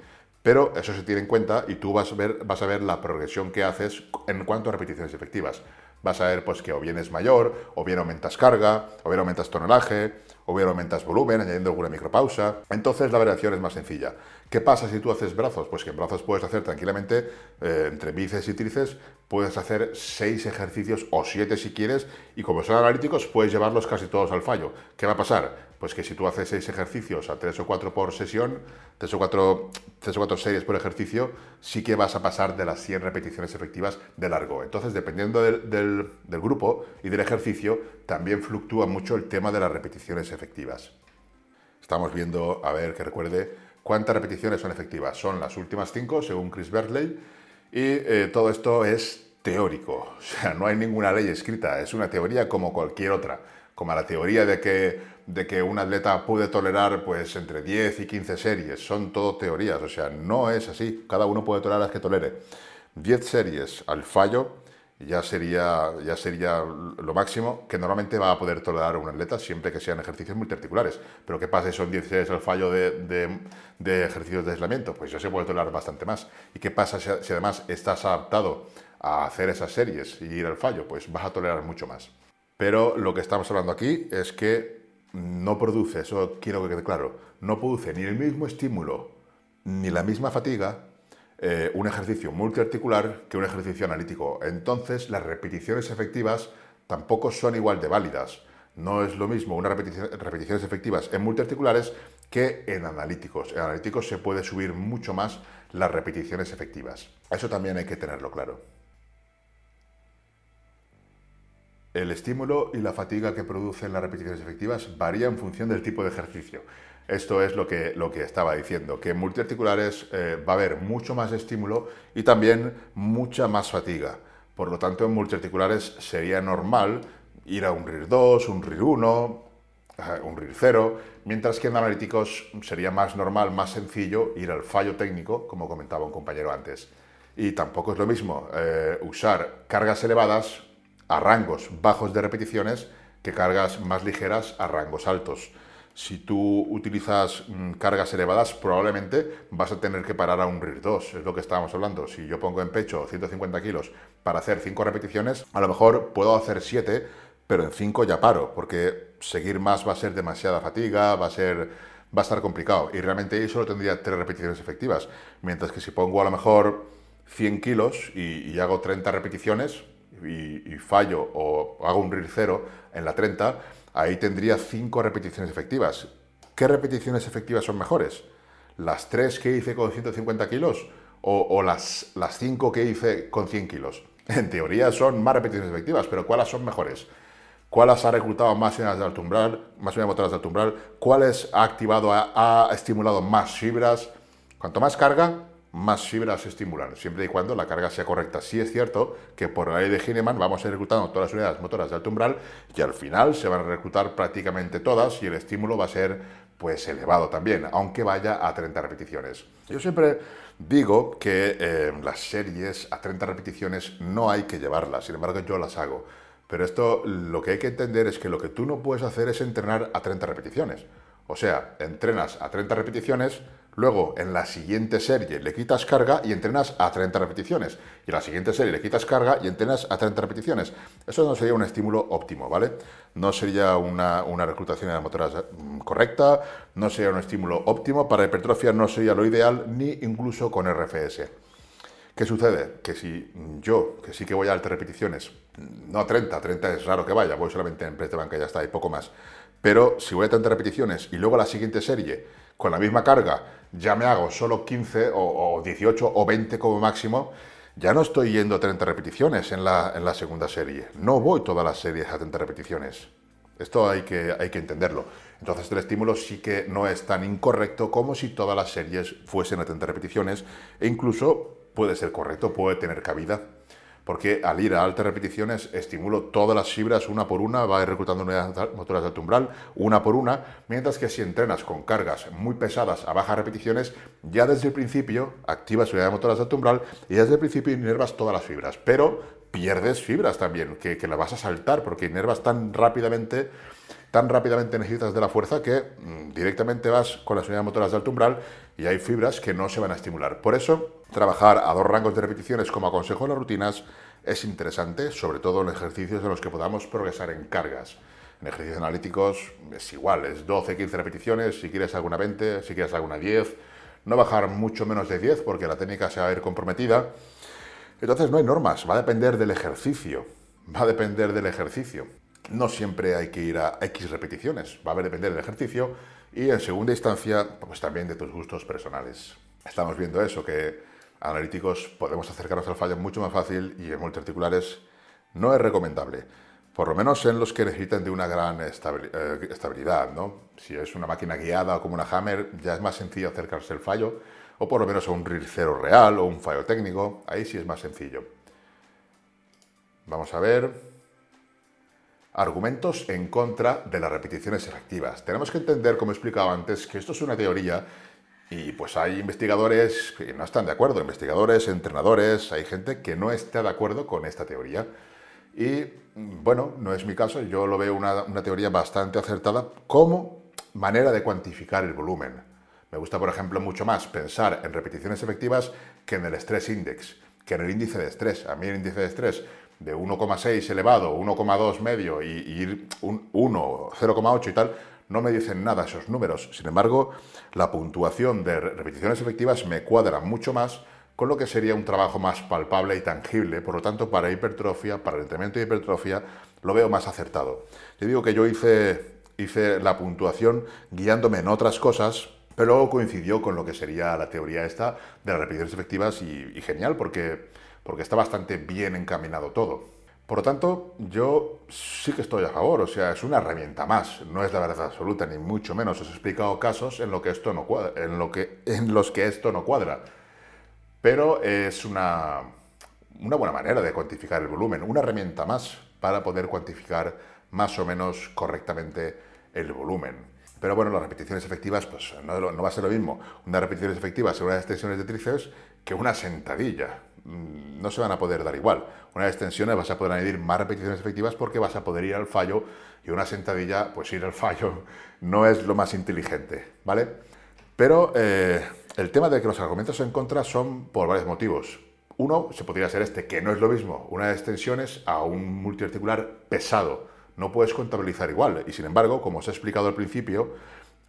Pero eso se tiene en cuenta y tú vas a, ver, vas a ver la progresión que haces en cuanto a repeticiones efectivas. Vas a ver pues, que o bien es mayor, o bien aumentas carga, o bien aumentas tonelaje, o bien aumentas volumen, añadiendo alguna micropausa. Entonces la variación es más sencilla. ¿Qué pasa si tú haces brazos? Pues que en brazos puedes hacer tranquilamente, eh, entre bíceps y tríceps, puedes hacer seis ejercicios o siete si quieres, y como son analíticos, puedes llevarlos casi todos al fallo. ¿Qué va a pasar? Pues que si tú haces seis ejercicios a tres o cuatro por sesión, tres o cuatro, tres o cuatro series por ejercicio, sí que vas a pasar de las 100 repeticiones efectivas de largo. Entonces, dependiendo del, del, grupo y del ejercicio, también fluctúa mucho el tema de las repeticiones efectivas. Estamos viendo, a ver que recuerde, cuántas repeticiones son efectivas. Son las últimas cinco, según Chris Bertley, y eh, todo esto es teórico. O sea, no hay ninguna ley escrita, es una teoría como cualquier otra. Como la teoría de que, de que un atleta puede tolerar pues, entre 10 y 15 series. Son todo teorías, o sea, no es así. Cada uno puede tolerar las que tolere. 10 series al fallo ya sería, ya sería lo máximo que normalmente va a poder tolerar un atleta siempre que sean ejercicios multiarticulares. Pero ¿qué pasa si son 16 al fallo de, de, ejercicios de aislamiento? Pues ya se puede tolerar bastante más. ¿Y qué pasa si, si, además estás adaptado a hacer esas series y ir al fallo? Pues vas a tolerar mucho más. Pero lo que estamos hablando aquí es que no produce, eso quiero que quede claro, no produce ni el mismo estímulo ni la misma fatiga eh, un ejercicio multiarticular que un ejercicio analítico. Entonces, las repeticiones efectivas tampoco son igual de válidas. No es lo mismo unas repeticiones efectivas en multiarticulares que en analíticos. En analíticos se puede subir mucho más las repeticiones efectivas. Eso también hay que tenerlo claro. El estímulo y la fatiga que producen las repeticiones efectivas varía en función del tipo de ejercicio. Esto es lo que, lo que estaba diciendo, que en multiarticulares eh, va a haber mucho más estímulo y también mucha más fatiga. Por lo tanto, en multiarticulares sería normal ir a un RIR 2, un RIR 1, un RIR 0, mientras que en analíticos sería más normal, más sencillo ir al fallo técnico, como comentaba un compañero antes. Y tampoco es lo mismo eh, usar cargas elevadas a rangos bajos de repeticiones que cargas más ligeras a rangos altos si tú utilizas mm, cargas elevadas, probablemente vas a tener que parar a un RIR 2, es lo que estábamos hablando. Si yo pongo en pecho 150 kilos para hacer 5 repeticiones, a lo mejor puedo hacer 7, pero en 5 ya paro, porque seguir más va a ser demasiada fatiga, va a ser va a estar complicado. Y realmente ahí solo tendría 3 repeticiones efectivas. Mientras que si pongo a lo mejor 100 kilos y, hago 30 repeticiones y, y, fallo o hago un RIR 0 en la 30, ahí tendría cinco repeticiones efectivas. ¿Qué repeticiones efectivas son mejores? ¿Las tres que hice con 150 kilos o, las, las 5 que hice con 100 kilos. En teoría son más repeticiones efectivas, pero ¿cuáles son mejores? ¿Cuáles ha reclutado más unidades de alto umbral, más unidades motoras de alto umbral? ¿Cuáles ha activado, ha estimulado más fibras? Cuanto más carga, más fibras se estimulan, siempre y cuando la carga sea correcta. Sí es cierto que por la ley de Heinemann vamos a ir reclutando todas las unidades motoras de alto umbral y al final se van a reclutar prácticamente todas y el estímulo va a ser pues elevado también, aunque vaya a 30 repeticiones. Yo siempre digo que eh, las series a 30 repeticiones no hay que llevarlas, sin embargo yo las hago. Pero esto lo que hay que entender es que lo que tú no puedes hacer es entrenar a 30 repeticiones. O sea, entrenas a 30 repeticiones, luego en la siguiente serie le quitas carga y entrenas a 30 repeticiones. Y en la siguiente serie le quitas carga y entrenas a 30 repeticiones. Eso no sería un estímulo óptimo, ¿vale? No sería una, reclutación de motoras mm, correcta, no sería un estímulo óptimo. Para hipertrofia no sería lo ideal, ni incluso con RFS. ¿Qué sucede? Que si yo, que sí que voy a altas repeticiones, no a 30, 30 es raro que vaya, voy solamente en press de banca y ya está, y poco más. Pero si voy a tantas repeticiones y luego la siguiente serie, con la misma carga, ya me hago solo 15 o, 18 o 20 como máximo, ya no estoy yendo a 30 repeticiones en la, en la segunda serie. No voy todas las series a 30 repeticiones. Esto hay que, hay que entenderlo. Entonces el estímulo sí que no es tan incorrecto como si todas las series fuesen a 30 repeticiones e incluso puede ser correcto, puede tener cabida porque al ir a altas repeticiones estimulo todas las fibras una por una, va a reclutando unidades motoras de alto una por una, mientras que si entrenas con cargas muy pesadas a bajas repeticiones, ya desde el principio activas unidades motoras de alto y desde el principio inervas todas las fibras, pero pierdes fibras también, que, que la vas a saltar porque inervas tan rápidamente tan rápidamente necesitas de la fuerza que mm, directamente vas con las unidades motoras de alto y hay fibras que no se van a estimular. Por eso, trabajar a dos rangos de repeticiones como aconsejo en las rutinas es interesante, sobre todo en ejercicios en los que podamos progresar en cargas. En ejercicios analíticos es igual, es 12, 15 repeticiones, si quieres alguna 20, si quieres alguna 10, no bajar mucho menos de 10 porque la técnica se va a ir comprometida. Entonces no hay normas, va a depender del ejercicio, va a depender del ejercicio. No siempre hay que ir a X repeticiones, va a depender del ejercicio y en segunda instancia, pues también de tus gustos personales. Estamos viendo eso, que analíticos podemos acercarnos al fallo mucho más fácil y en multiarticulares no es recomendable. Por lo menos en los que necesitan de una gran eh, estabilidad, ¿no? Si es una máquina guiada como una Hammer, ya es más sencillo acercarse al fallo, o por lo menos a un RIR cero real o un fallo técnico, ahí sí es más sencillo. Vamos a ver argumentos en contra de las repeticiones efectivas. Tenemos que entender, como he explicado antes, que esto es una teoría y pues hay investigadores que no están de acuerdo, investigadores, entrenadores, hay gente que no está de acuerdo con esta teoría. Y bueno, no es mi caso, yo lo veo una, una teoría bastante acertada como manera de cuantificar el volumen. Me gusta, por ejemplo, mucho más pensar en repeticiones efectivas que en el stress index, que en el índice de estrés. A mí el índice de estrés de 1,6 elevado, 1,2 medio y, ir un 1, 0,8 y tal, no me dicen nada esos números. Sin embargo, la puntuación de repeticiones efectivas me cuadra mucho más con lo que sería un trabajo más palpable y tangible. Por lo tanto, para hipertrofia, para el entrenamiento de hipertrofia, lo veo más acertado. Te digo que yo hice, hice la puntuación guiándome en otras cosas, pero luego coincidió con lo que sería la teoría esta de las repeticiones efectivas y, y genial porque porque está bastante bien encaminado todo. Por lo tanto, yo sí que estoy a favor, o sea, es una herramienta más, no es la verdad absoluta, ni mucho menos. Os he explicado casos en, lo que esto no cuadra, en, los que esto no cuadra. Pero es una buena manera de cuantificar el volumen, una herramienta más para poder cuantificar más o menos correctamente el volumen. Pero bueno, las repeticiones efectivas, pues no, va a ser lo mismo unas repeticiones efectivas en unas extensiones de tríceps que una sentadilla. Mm, no se van a poder dar igual. Una extensión vas a poder añadir más repeticiones efectivas porque vas a poder ir al fallo y una sentadilla, pues ir al fallo no es lo más inteligente, ¿vale? Pero eh, el tema de que los argumentos en contra son por varios motivos. Uno, se podría ser este, que no es lo mismo una extensiones a un multiarticular pesado. No puedes contabilizar igual. Y sin embargo, como os he explicado al principio,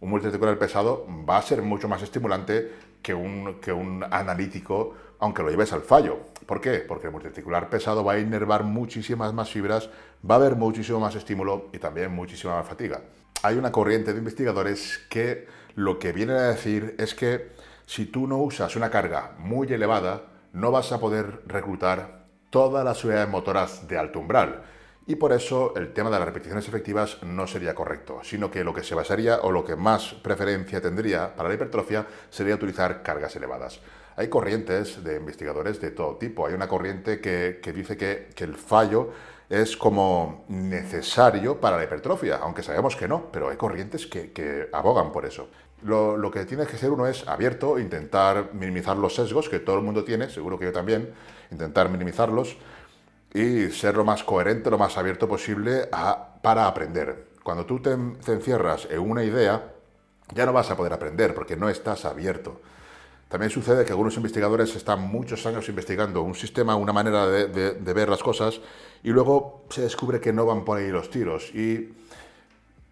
un multiarticular pesado va a ser mucho más estimulante que un, que un analítico aunque lo lleves al fallo. ¿Por qué? Porque el multiarticular pesado va a inervar muchísimas más fibras, va a haber muchísimo más estímulo y también muchísima más fatiga. Hay una corriente de investigadores que lo que vienen a decir es que Si tú no usas una carga muy elevada, no vas a poder reclutar todas las unidades motoras de alto umbral. Y por eso el tema de las repeticiones efectivas no sería correcto, sino que lo que se basaría o lo que más preferencia tendría para la hipertrofia sería utilizar cargas elevadas. Hay corrientes de investigadores de todo tipo. Hay una corriente que, dice que, el fallo es como necesario para la hipertrofia, aunque sabemos que no, pero hay corrientes que, abogan por eso. Lo, lo, que tiene que ser uno es abierto, intentar minimizar los sesgos que todo el mundo tiene, seguro que yo también, intentar minimizarlos y ser lo más coherente, lo más abierto posible para aprender. Cuando tú te, encierras en una idea, ya no vas a poder aprender porque no estás abierto. También sucede que algunos investigadores están muchos años investigando un sistema, una manera de, ver las cosas, y luego se descubre que no van por ahí los tiros y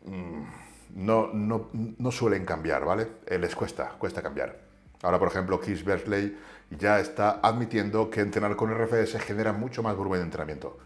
mm, no, no, suelen cambiar, ¿vale? Eh, les cuesta, cuesta cambiar. Ahora, por ejemplo, Keith Berkeley ya está admitiendo que entrenar con RFS genera mucho más volumen de entrenamiento.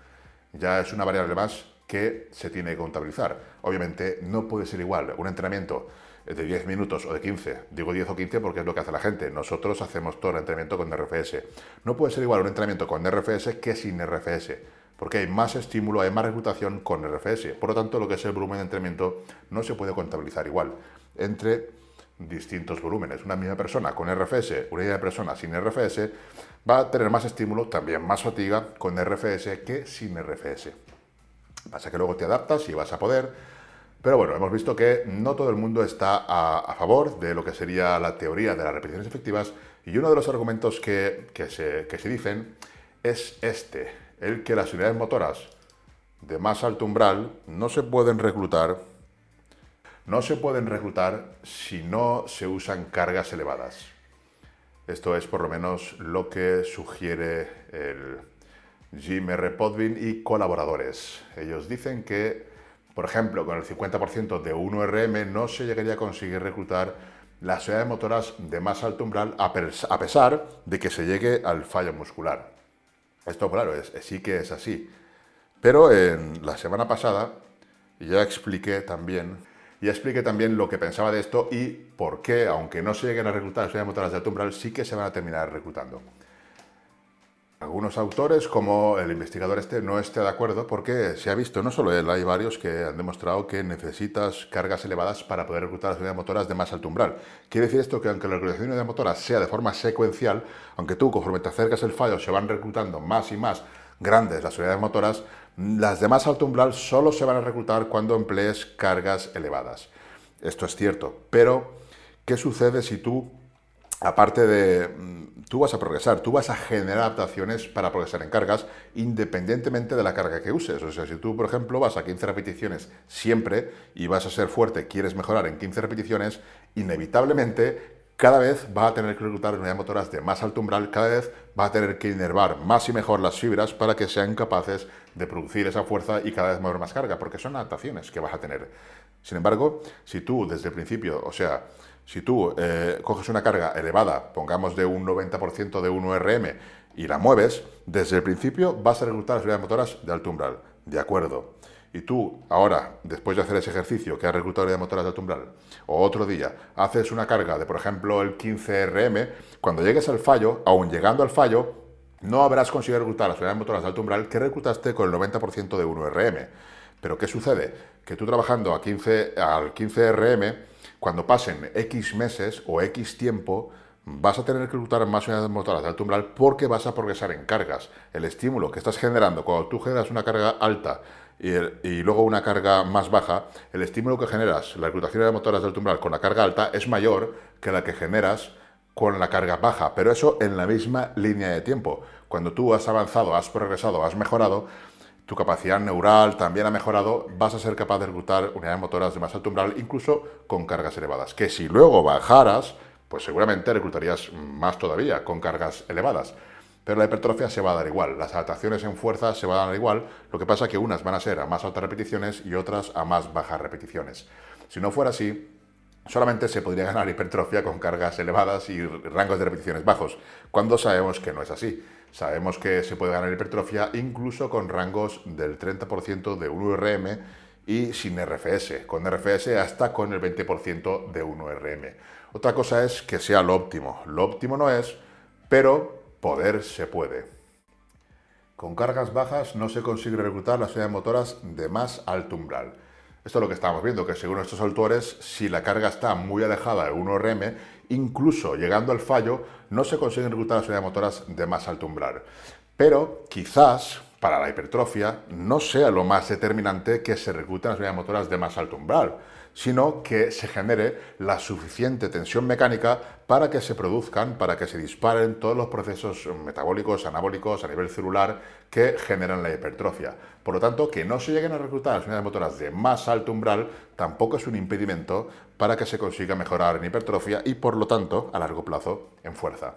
Ya es una variable más que se tiene que contabilizar. Obviamente no puede ser igual un entrenamiento de 10 minutos o de 15, digo 10 o 15 porque es lo que hace la gente, nosotros hacemos todo el entrenamiento con RFS. No puede ser igual un entrenamiento con RFS que sin RFS, porque hay más estímulo, hay más reclutación con RFS. Por lo tanto, lo que es el volumen de entrenamiento no se puede contabilizar igual entre distintos volúmenes. Una misma persona con RFS, una misma persona sin RFS, va a tener más estímulo, también más fatiga con RFS que sin RFS. Pasa que luego te adaptas y vas a poder, pero bueno, hemos visto que no todo el mundo está a, favor de lo que sería la teoría de las repeticiones efectivas y uno de los argumentos que, se, que se dicen es este, el que las unidades motoras de más alto umbral no se pueden reclutar no se pueden reclutar si no se usan cargas elevadas. Esto es por lo menos lo que sugiere el Jim R. Podvin y colaboradores. Ellos dicen que, por ejemplo, con el 50% de 1RM no se llegaría a conseguir reclutar las unidades motoras de más alto umbral a pesar de que se llegue al fallo muscular. Esto, claro, sí que es así. Pero en la semana pasada ya expliqué también y explique también lo que pensaba de esto y por qué, aunque no se lleguen a reclutar las motoras de alto sí que se van a terminar reclutando. Algunos autores, como el investigador este, no esté de acuerdo porque se ha visto, no solo él, hay varios que han demostrado que necesitas cargas elevadas para poder reclutar las unidades motoras de más alto umbral. Quiere decir esto que aunque la reclutación de motoras sea de forma secuencial, aunque tú conforme te acercas el fallo se van reclutando más y más grandes las unidades motoras, las de más alto umbral solo se van a reclutar cuando emplees cargas elevadas. Esto es cierto, pero ¿qué sucede si tú, aparte de... Mm, tú vas a progresar, tú vas a generar adaptaciones para progresar en cargas independientemente de la carga que uses? O sea, si tú, por ejemplo, vas a 15 repeticiones siempre y vas a ser fuerte, quieres mejorar en 15 repeticiones, inevitablemente cada vez va a tener que reclutar unidades motoras de más alto umbral, cada vez va a tener que inervar más y mejor las fibras para que sean capaces de producir esa fuerza y cada vez mover más carga, porque son adaptaciones que vas a tener. Sin embargo, si tú desde el principio, o sea, si tú eh, coges una carga elevada, pongamos de un 90% de 1RM, y la mueves, desde el principio vas a reclutar las unidades motoras de alto umbral. De acuerdo y tú ahora, después de hacer ese ejercicio que has reclutado de motoras de alto umbral, o otro día, haces una carga de, por ejemplo, el 15RM, cuando llegues al fallo, aún llegando al fallo, no habrás conseguido reclutar las unidades motoras de alto que reclutaste con el 90% de 1RM. Pero ¿qué sucede? Que tú trabajando a 15, al 15RM, cuando pasen X meses o X tiempo, vas a tener que reclutar más unidades motoras de alto umbral porque vas a progresar en cargas. El estímulo que estás generando cuando tú generas una carga alta y, luego una carga más baja, el estímulo que generas, la reclutación de motoras del umbral con la carga alta es mayor que la que generas con la carga baja, pero eso en la misma línea de tiempo. Cuando tú has avanzado, has progresado, has mejorado, tu capacidad neural también ha mejorado, vas a ser capaz de reclutar unidades motoras de más alto umbral, incluso con cargas elevadas. Que si luego bajaras, pues seguramente reclutarías más todavía con cargas elevadas pero la hipertrofia se va a dar igual, las adaptaciones en fuerza se van a dar igual, lo que pasa es que unas van a ser a más altas repeticiones y otras a más bajas repeticiones. Si no fuera así, solamente se podría ganar hipertrofia con cargas elevadas y rangos de repeticiones bajos, cuando sabemos que no es así. Sabemos que se puede ganar hipertrofia incluso con rangos del 30% de 1RM y sin RFS, con RFS hasta con el 20% de 1RM. Otra cosa es que sea lo óptimo. Lo óptimo no es, pero poder se puede. Con cargas bajas no se consigue reclutar las unidades motoras de más alto umbral. Esto es lo que estamos viendo, que según estos autores, si la carga está muy alejada de 1RM, incluso llegando al fallo, no se consiguen reclutar las unidades motoras de más alto umbral. Pero quizás para la hipertrofia no sea lo más determinante que se recluten las unidades motoras de más alto umbral, sino que se genere la suficiente tensión mecánica para que se produzcan, para que se disparen todos los procesos metabólicos, anabólicos a nivel celular que generan la hipertrofia. Por lo tanto, que no se lleguen a reclutar las unidades motoras de más alto umbral tampoco es un impedimento para que se consiga mejorar en hipertrofia y, por lo tanto, a largo plazo, en fuerza.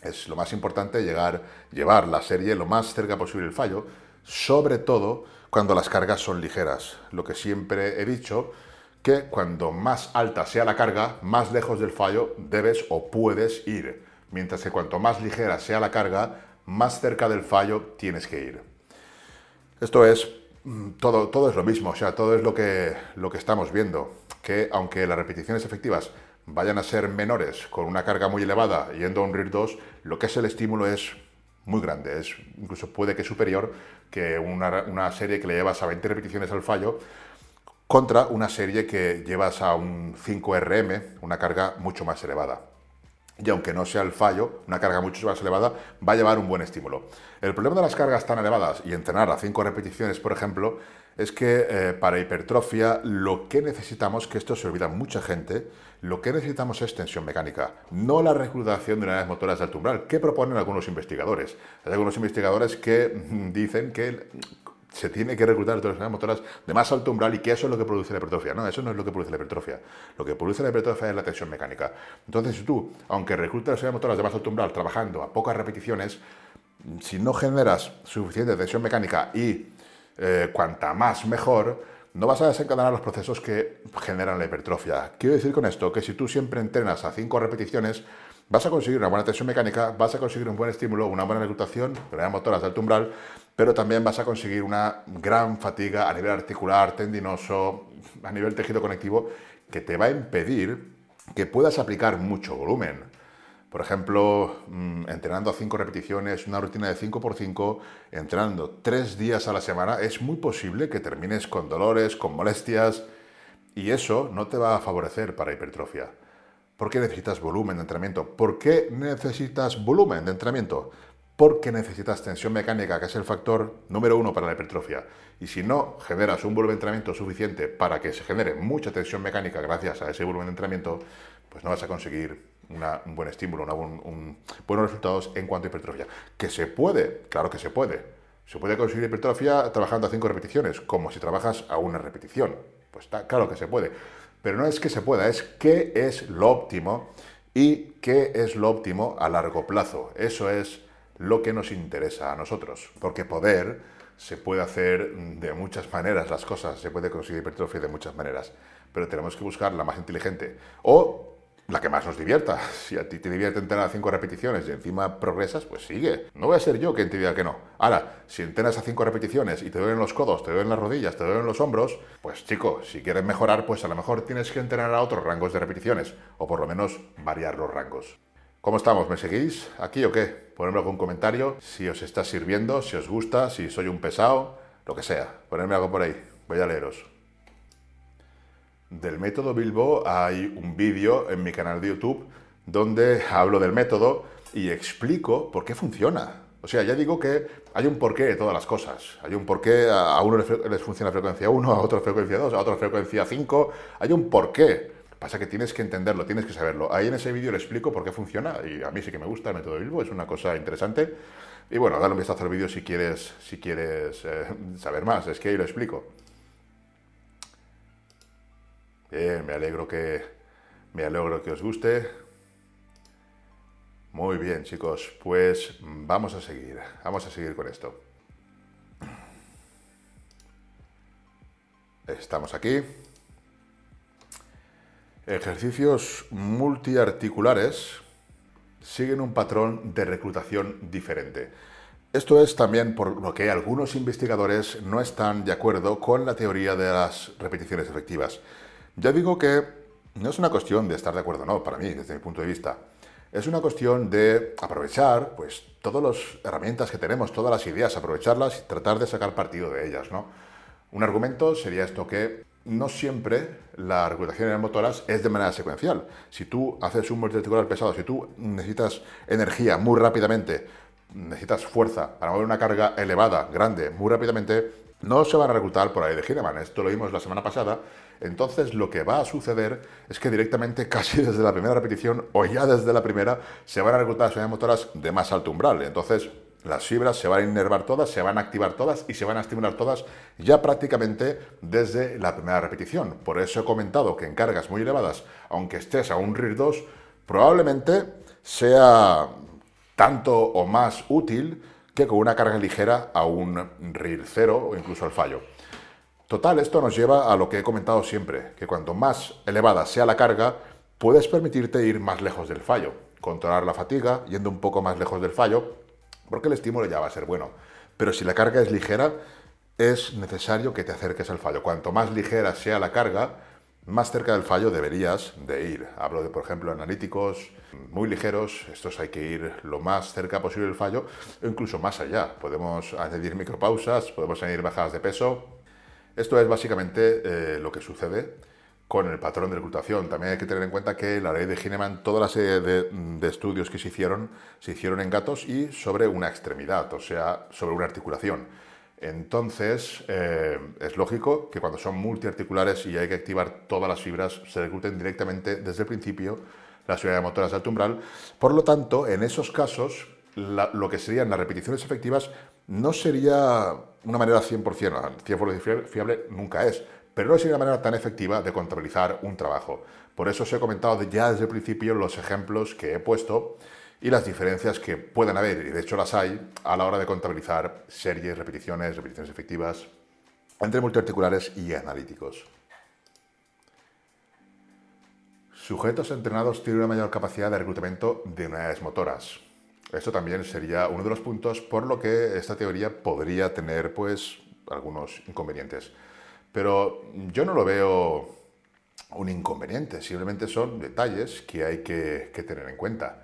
Es lo más importante llegar, llevar la serie lo más cerca posible del fallo, sobre todo cuando las cargas son ligeras. Lo que siempre he dicho, que cuando más alta sea la carga, más lejos del fallo debes o puedes ir. Mientras que cuanto más ligera sea la carga, más cerca del fallo tienes que ir. Esto es, mm, todo, todo es lo mismo, o sea, todo es lo que, lo que estamos viendo, que aunque las repeticiones efectivas vayan a ser menores con una carga muy elevada yendo a un RIR 2, lo que es el estímulo es muy grande, es incluso puede que superior que una, una, serie que le llevas a 20 repeticiones al fallo contra una serie que llevas a un 5RM, una carga mucho más elevada. Y aunque no sea el fallo, una carga mucho más elevada va a llevar un buen estímulo. El problema de las cargas tan elevadas y entrenar a 5 repeticiones, por ejemplo, es que eh, para hipertrofia lo que necesitamos, que esto se olvida mucha gente, lo que necesitamos es tensión mecánica, no la reclutación de unidades motoras de alto umbral, que proponen algunos investigadores. Hay algunos investigadores que mm, dicen que se tiene que reclutar todas las motoras de más alto umbral y que eso es lo que produce la hipertrofia. No, eso no es lo que produce la hipertrofia. Lo que produce la hipertrofia es la tensión mecánica. Entonces, si tú, aunque reclutas las motoras de más alto umbral trabajando a pocas repeticiones, si no generas suficiente tensión mecánica y eh, cuanta más mejor, no vas a desencadenar los procesos que generan la hipertrofia. Quiero decir con esto que si tú siempre entrenas a 5 repeticiones, vas a conseguir una buena tensión mecánica, vas a conseguir un buen estímulo, una buena reclutación, pero motoras de alto umbral, pero también vas a conseguir una gran fatiga a nivel articular, tendinoso, a nivel tejido conectivo, que te va a impedir que puedas aplicar mucho volumen. Por ejemplo, mm, entrenando a 5 repeticiones, una rutina de 5x5, entrenando 3 días a la semana, es muy posible que termines con dolores, con molestias, y eso no te va a favorecer para hipertrofia. ¿Por qué necesitas volumen de entrenamiento? ¿Por qué necesitas volumen de entrenamiento? Porque necesitas tensión mecánica, que es el factor número uno para la hipertrofia. Y si no generas un volumen de entrenamiento suficiente para que se genere mucha tensión mecánica gracias a ese volumen de entrenamiento, pues no vas a conseguir un buen estímulo, un, buenos resultados en cuanto a hipertrofia. Que se puede, claro que se puede. Se puede conseguir hipertrofia trabajando a cinco repeticiones, como si trabajas a una repetición. Pues está claro que se puede. Pero no es que se pueda, es qué es lo óptimo y qué es lo óptimo a largo plazo. Eso es lo que nos interesa a nosotros. Porque poder se puede hacer de muchas maneras las cosas, se puede conseguir hipertrofia de muchas maneras, pero tenemos que buscar la más inteligente. O la que más nos divierta. Si a ti te divierte entrenar a cinco repeticiones y encima progresas, pues sigue. No voy a ser yo quien te diga que no. Ahora, si entrenas a cinco repeticiones y te duelen los codos, te duelen las rodillas, te duelen los hombros, pues chico, si quieres mejorar, pues a lo mejor tienes que entrenar a otros rangos de repeticiones, o por lo menos variar los rangos. ¿Cómo estamos? ¿Me seguís aquí o qué? Ponedme algún comentario, si os está sirviendo, si os gusta, si soy un pesado, lo que sea. Ponedme algo por ahí. Voy a leeros. Del método Bilbo hay un vídeo en mi canal de YouTube donde hablo del método y explico por qué funciona. O sea, ya digo que hay un porqué de todas las cosas. Hay un porqué, a uno les funciona frecuencia 1, a otro frecuencia 2, a otro frecuencia 5. Hay un porqué. Pasa que tienes que entenderlo, tienes que saberlo. Ahí en ese vídeo le explico por qué funciona y a mí sí que me gusta el método Bilbo, es una cosa interesante. Y bueno, dale un vistazo al vídeo si quieres, si quieres eh, saber más, es que ahí lo explico. Bien, me alegro que me alegro que os guste. Muy bien, chicos, pues vamos a seguir. Vamos a seguir con esto. Estamos aquí. Ejercicios multiarticulares siguen un patrón de reclutación diferente. Esto es también por lo que algunos investigadores no están de acuerdo con la teoría de las repeticiones efectivas. Ya digo que no es una cuestión de estar de acuerdo no, para mí, desde mi punto de vista. Es una cuestión de aprovechar pues, todas las herramientas que tenemos, todas las ideas, aprovecharlas y tratar de sacar partido de ellas. ¿no? Un argumento sería esto que no siempre la reclutación en motoras es de manera secuencial. Si tú haces un multiarticular pesado, si tú necesitas energía muy rápidamente, necesitas fuerza para mover una carga elevada, grande, muy rápidamente, no se van a reclutar por ahí de Gineman. Esto lo vimos la semana pasada. Entonces lo que va a suceder es que directamente casi desde la primera repetición o ya desde la primera se van a reclutar las motoras de más alto umbral. Entonces las fibras se van a inervar todas, se van a activar todas y se van a estimular todas ya prácticamente desde la primera repetición. Por eso he comentado que en cargas muy elevadas, aunque estés a un RIR 2, probablemente sea tanto o más útil que con una carga ligera a un RIR 0 o incluso al fallo. Total, esto nos lleva a lo que he comentado siempre, que cuanto más elevada sea la carga, puedes permitirte ir más lejos del fallo, controlar la fatiga yendo un poco más lejos del fallo, porque el estímulo ya va a ser bueno. Pero si la carga es ligera, es necesario que te acerques al fallo. Cuanto más ligera sea la carga, más cerca del fallo deberías de ir. Hablo de, por ejemplo, analíticos muy ligeros, estos hay que ir lo más cerca posible del fallo, o incluso más allá. Podemos añadir micropausas, podemos añadir bajadas de peso. Esto es básicamente eh, lo que sucede con el patrón de reclutación. También hay que tener en cuenta que la ley de Gineman, toda la serie de, estudios que se hicieron, se hicieron en gatos y sobre una extremidad, o sea, sobre una articulación. Entonces, eh, es lógico que cuando son multiarticulares y hay que activar todas las fibras, se recluten directamente desde el principio las unidades motoras de alto umbral. Por lo tanto, en esos casos, lo que serían las repeticiones efectivas no sería una manera 100%, 100% fiable nunca es, pero no es una manera tan efectiva de contabilizar un trabajo. Por eso os he comentado ya desde el principio los ejemplos que he puesto y las diferencias que pueden haber, y de hecho las hay, a la hora de contabilizar series, repeticiones, repeticiones efectivas entre multiarticulares y analíticos. Sujetos entrenados tienen una mayor capacidad de reclutamiento de unidades motoras. Esto también sería uno de los puntos por lo que esta teoría podría tener pues algunos inconvenientes. Pero yo no lo veo un inconveniente, simplemente son detalles que hay que, tener en cuenta.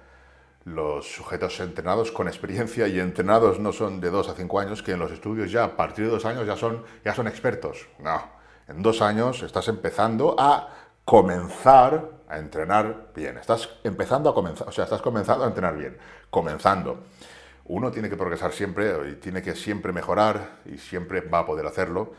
Los sujetos entrenados con experiencia y entrenados no son de 2 a 5 años, que en los estudios ya a partir de 2 años ya son, ya son expertos. No, en 2 años estás empezando a comenzar a entrenar bien. Estás empezando a comenzar, o sea, estás comenzando a entrenar bien, comenzando. Uno tiene que progresar siempre y tiene que siempre mejorar y siempre va a poder hacerlo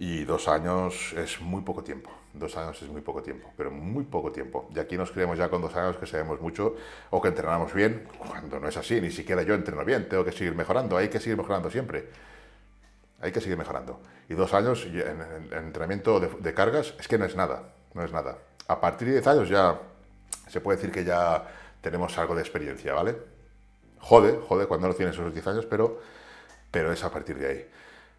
y dos años es muy poco tiempo. Dos años es muy poco tiempo, pero muy poco tiempo. Y aquí nos creemos ya con dos años que sabemos mucho o que entrenamos bien, cuando no es así, ni siquiera yo entreno bien, tengo que seguir mejorando, hay que seguir mejorando siempre. Hay que seguir mejorando. Y dos años en, entrenamiento de, cargas es que no es nada, no es nada. A partir de diez años ya se puede decir que ya tenemos algo de experiencia, ¿vale? Jode, jode cuando no tienes esos diez años, pero, pero es a partir de ahí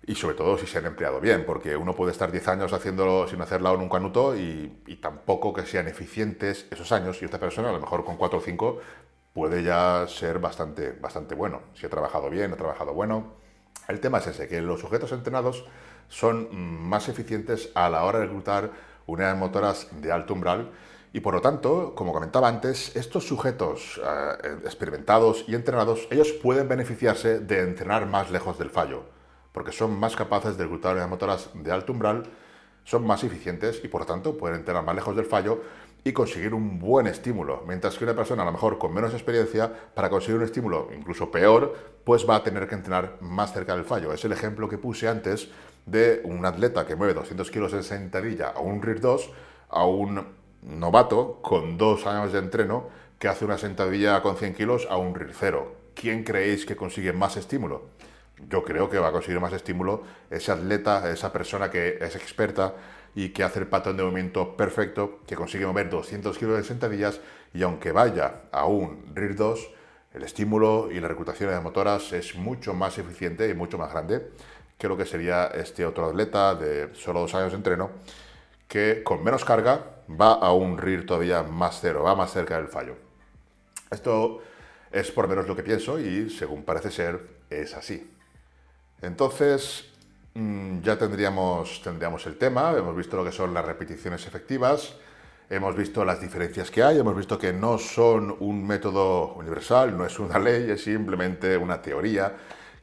y sobre todo si se han empleado bien, porque uno puede estar 10 años haciéndolo sin hacerlo en un canuto y, y, tampoco que sean eficientes esos años. Y esta persona a lo mejor con 4 o 5 puede ya ser bastante, bastante bueno, si ha trabajado bien, ha trabajado bueno. El tema es ese, que los sujetos entrenados son más eficientes a la hora de reclutar unidades motoras de alto umbral. Y por lo tanto, como comentaba antes, estos sujetos eh, experimentados y entrenados, ellos pueden beneficiarse de entrenar más lejos del fallo porque son más capaces de reclutar unidades motoras de alto umbral, son más eficientes y por lo tanto pueden entrenar más lejos del fallo y conseguir un buen estímulo, mientras que una persona a lo mejor con menos experiencia, para conseguir un estímulo incluso peor, pues va a tener que entrenar más cerca del fallo. Es el ejemplo que puse antes de un atleta que mueve 200 kilos en sentadilla a un RIR 2, a un novato con dos años de entreno que hace una sentadilla con 100 kilos a un RIR 0. ¿Quién creéis que consigue más estímulo? Yo creo que va a conseguir más estímulo ese atleta, esa persona que es experta y que hace el patrón de movimiento perfecto, que consigue mover 200 kilos de sentadillas y aunque vaya a un RIR 2, el estímulo y la reclutación de motoras es mucho más eficiente y mucho más grande que lo que sería este otro atleta de solo dos años de entreno, que con menos carga va a un RIR todavía más cero, va más cerca del fallo. Esto es por menos lo que pienso y según parece ser es así. Entonces, mm, ya tendríamos, tendríamos el tema, hemos visto lo que son las repeticiones efectivas. hemos visto las diferencias que hay, hemos visto que no son un método universal, no es una ley, es simplemente una teoría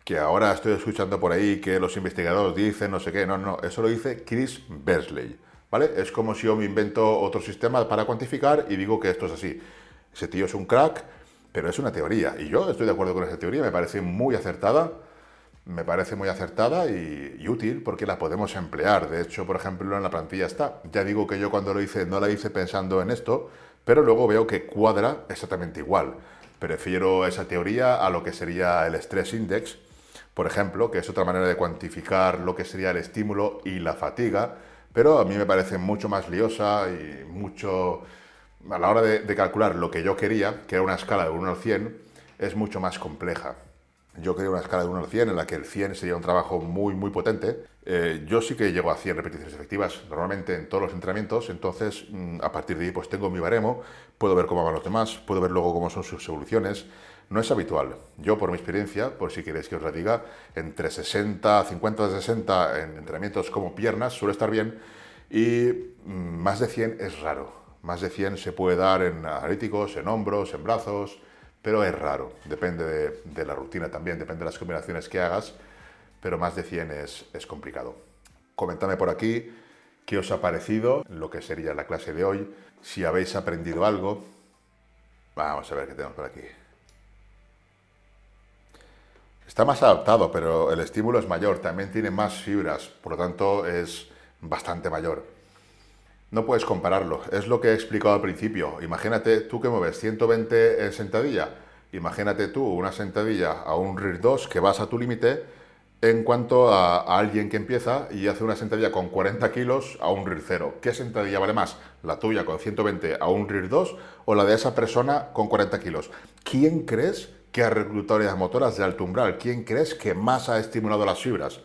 que ahora estoy escuchando por ahí que los investigadores dicen no sé qué, no, no, eso lo dice Chris Bersley, ¿vale? Es como si yo me invento otro sistema para cuantificar y digo que esto es así. Ese tío es un crack, pero es una teoría y yo estoy de acuerdo con esa teoría, me parece muy acertada me parece muy acertada y, útil porque la podemos emplear. De hecho, por ejemplo, en la plantilla está. Ya digo que yo cuando lo hice no la hice pensando en esto, pero luego veo que cuadra exactamente igual. Prefiero esa teoría a lo que sería el stress index, por ejemplo, que es otra manera de cuantificar lo que sería el estímulo y la fatiga, pero a mí me parece mucho más liosa y mucho... A la hora de, de calcular lo que yo quería, que era una escala de 1 al 100, es mucho más compleja. Yo quería una escala de 1 al 100 en la que el 100 sería un trabajo muy, muy potente. Eh, yo sí que llego a 100 repeticiones efectivas normalmente en todos los entrenamientos, entonces mm, a partir de ahí pues tengo mi baremo, puedo ver cómo van los demás, puedo ver luego cómo son sus evoluciones. No es habitual. Yo, por mi experiencia, por si queréis que os la diga, entre 60, 50 60 en entrenamientos como piernas suele estar bien y mm, más de 100 es raro. Más de 100 se puede dar en analíticos, en hombros, en brazos, pero es raro, depende de, la rutina también, depende de las combinaciones que hagas, pero más de 100 es, es complicado. Comentadme por aquí qué os ha parecido lo que sería la clase de hoy, si habéis aprendido algo. Vamos a ver qué tenemos por aquí. Está más adaptado, pero el estímulo es mayor, también tiene más fibras, por lo tanto es bastante mayor. No puedes compararlo, es lo que he explicado al principio. Imagínate tú que mueves 120 en sentadilla, imagínate tú una sentadilla a un RIR 2 que vas a tu límite en cuanto a, alguien que empieza y hace una sentadilla con 40 kilos a un RIR 0. ¿Qué sentadilla vale más? ¿La tuya con 120 a un RIR 2 o la de esa persona con 40 kilos? ¿Quién crees que ha reclutado las motoras de alto umbral? ¿Quién crees que más ha estimulado las fibras?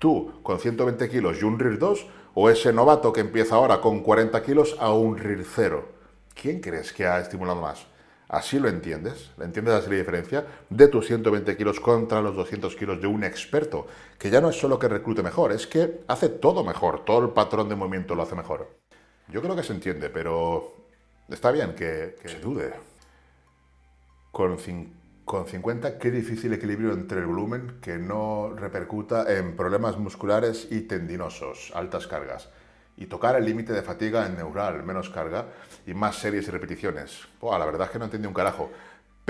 ¿Tú con 120 kilos y un RIR 2 o ese novato que empieza ahora con 40 kilos a un RIR 0. ¿Quién crees que ha estimulado más? Así lo entiendes, entiendes así la diferencia de tus 120 kilos contra los 200 kilos de un experto, que ya no es solo que reclute mejor, es que hace todo mejor, todo el patrón de movimiento lo hace mejor. Yo creo que se entiende, pero está bien que, que se dude. Con 50 con 50, qué difícil equilibrio entre el volumen que no repercuta en problemas musculares y tendinosos, altas cargas, y tocar el límite de fatiga en neural, menos carga y más series y repeticiones. la verdad es que no entendí un carajo.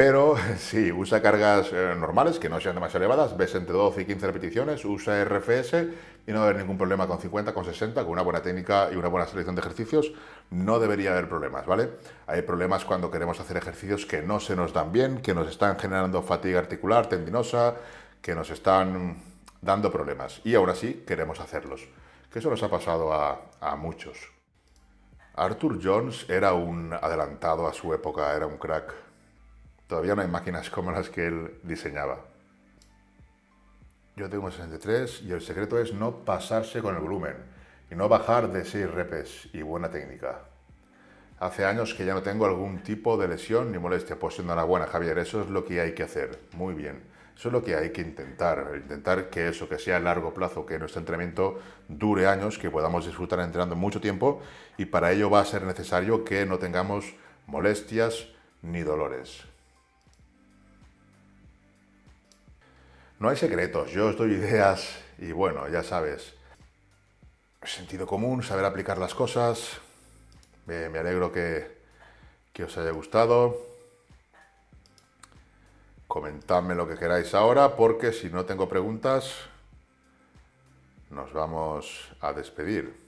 Pero sí, usa cargas eh, normales que no sean demasiado elevadas, ves entre 12 y 15 repeticiones, usa RFS y no va a haber ningún problema con 50, con 60, con una buena técnica y una buena selección de ejercicios, no debería haber problemas, ¿vale? Hay problemas cuando queremos hacer ejercicios que no se nos dan bien, que nos están generando fatiga articular, tendinosa, que nos están dando problemas y aún así queremos hacerlos. Que eso nos ha pasado a muchos. Arthur Jones era un adelantado a su época, era un crack Todavía no hay máquinas como las que él diseñaba. Yo tengo 63 y el secreto es no pasarse con el volumen y no bajar de 6 repes y buena técnica. Hace años que ya no tengo algún tipo de lesión ni molestia. Pues enhorabuena, Javier, eso es lo que hay que hacer. Muy bien. Eso es lo que hay que intentar. Intentar que eso, que sea a largo plazo, que nuestro entrenamiento dure años, que podamos disfrutar entrenando mucho tiempo y para ello va a ser necesario que no tengamos molestias ni dolores. No hay secretos, yo os doy ideas y bueno, ya sabes, sentido común, saber aplicar las cosas. me alegro que, que os haya gustado. Comentadme lo que queráis ahora porque si no tengo preguntas nos vamos a despedir.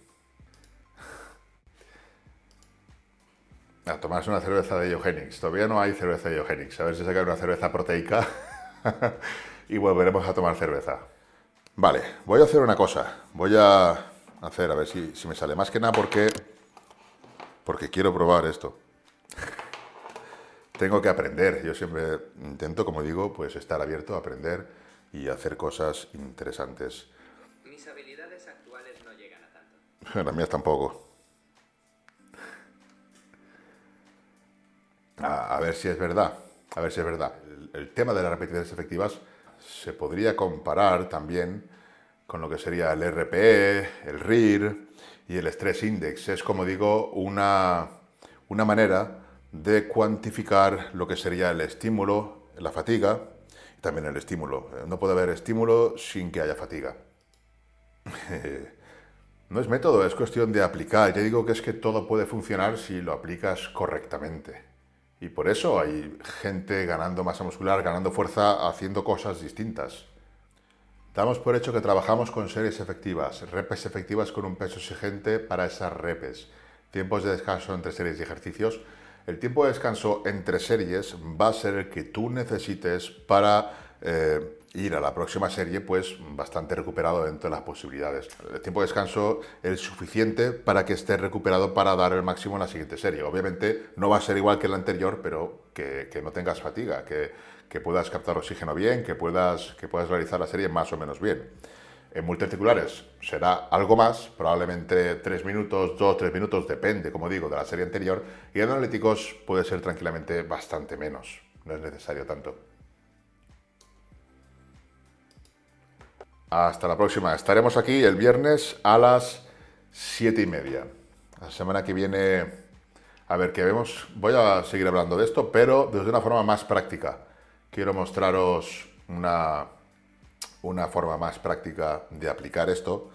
A tomarse una cerveza de Eugenix. Todavía no hay cerveza de Eugenix. A ver si saca una cerveza proteica. y volveremos a tomar cerveza. Vale, voy a hacer una cosa. Voy a hacer, a ver si, me sale. Más que nada porque, porque quiero probar esto. Tengo que aprender. Yo siempre intento, como digo, pues estar abierto a aprender y hacer cosas interesantes. Mis habilidades actuales no llegan a tanto. Las mías tampoco. A, ver si es verdad. A ver si es verdad. el tema de las repeticiones efectivas se podría comparar también con lo que sería el RPE, el RIR y el Stress Index. Es, como digo, una, una manera de cuantificar lo que sería el estímulo, la fatiga y también el estímulo. No puede haber estímulo sin que haya fatiga. No es método, es cuestión de aplicar. Ya digo que es que todo puede funcionar si lo aplicas correctamente. Y por eso hay gente ganando masa muscular, ganando fuerza, haciendo cosas distintas. Damos por hecho que trabajamos con series efectivas, repes efectivas con un peso exigente para esas repes, tiempos de descanso entre series y ejercicios. El tiempo de descanso entre series va a ser el que tú necesites para eh, ir a la próxima serie pues bastante recuperado dentro de las posibilidades. El tiempo de descanso es suficiente para que esté recuperado para dar el máximo en la siguiente serie. Obviamente no va a ser igual que la anterior, pero que, no tengas fatiga, que, que, puedas captar oxígeno bien, que puedas, que puedas realizar la serie más o menos bien. En multiarticulares será algo más, probablemente 3 minutos, 2, 3 minutos, depende, como digo, de la serie anterior. Y en analíticos puede ser tranquilamente bastante menos, no es necesario tanto. Hasta la próxima. Estaremos aquí el viernes a las 7 y media. La semana que viene, a ver qué vemos. Voy a seguir hablando de esto, pero desde una forma más práctica. Quiero mostraros una, una forma más práctica de aplicar esto,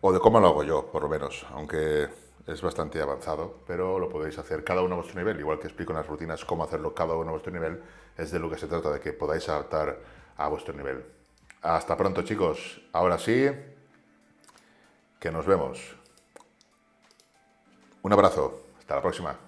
o de cómo lo hago yo, por lo menos, aunque es bastante avanzado, pero lo podéis hacer cada uno a vuestro nivel, igual que explico en las rutinas cómo hacerlo cada uno a vuestro nivel, es de lo que se trata, de que podáis adaptar a vuestro nivel. Hasta pronto chicos. Ahora sí, que nos vemos. Un abrazo. Hasta la próxima.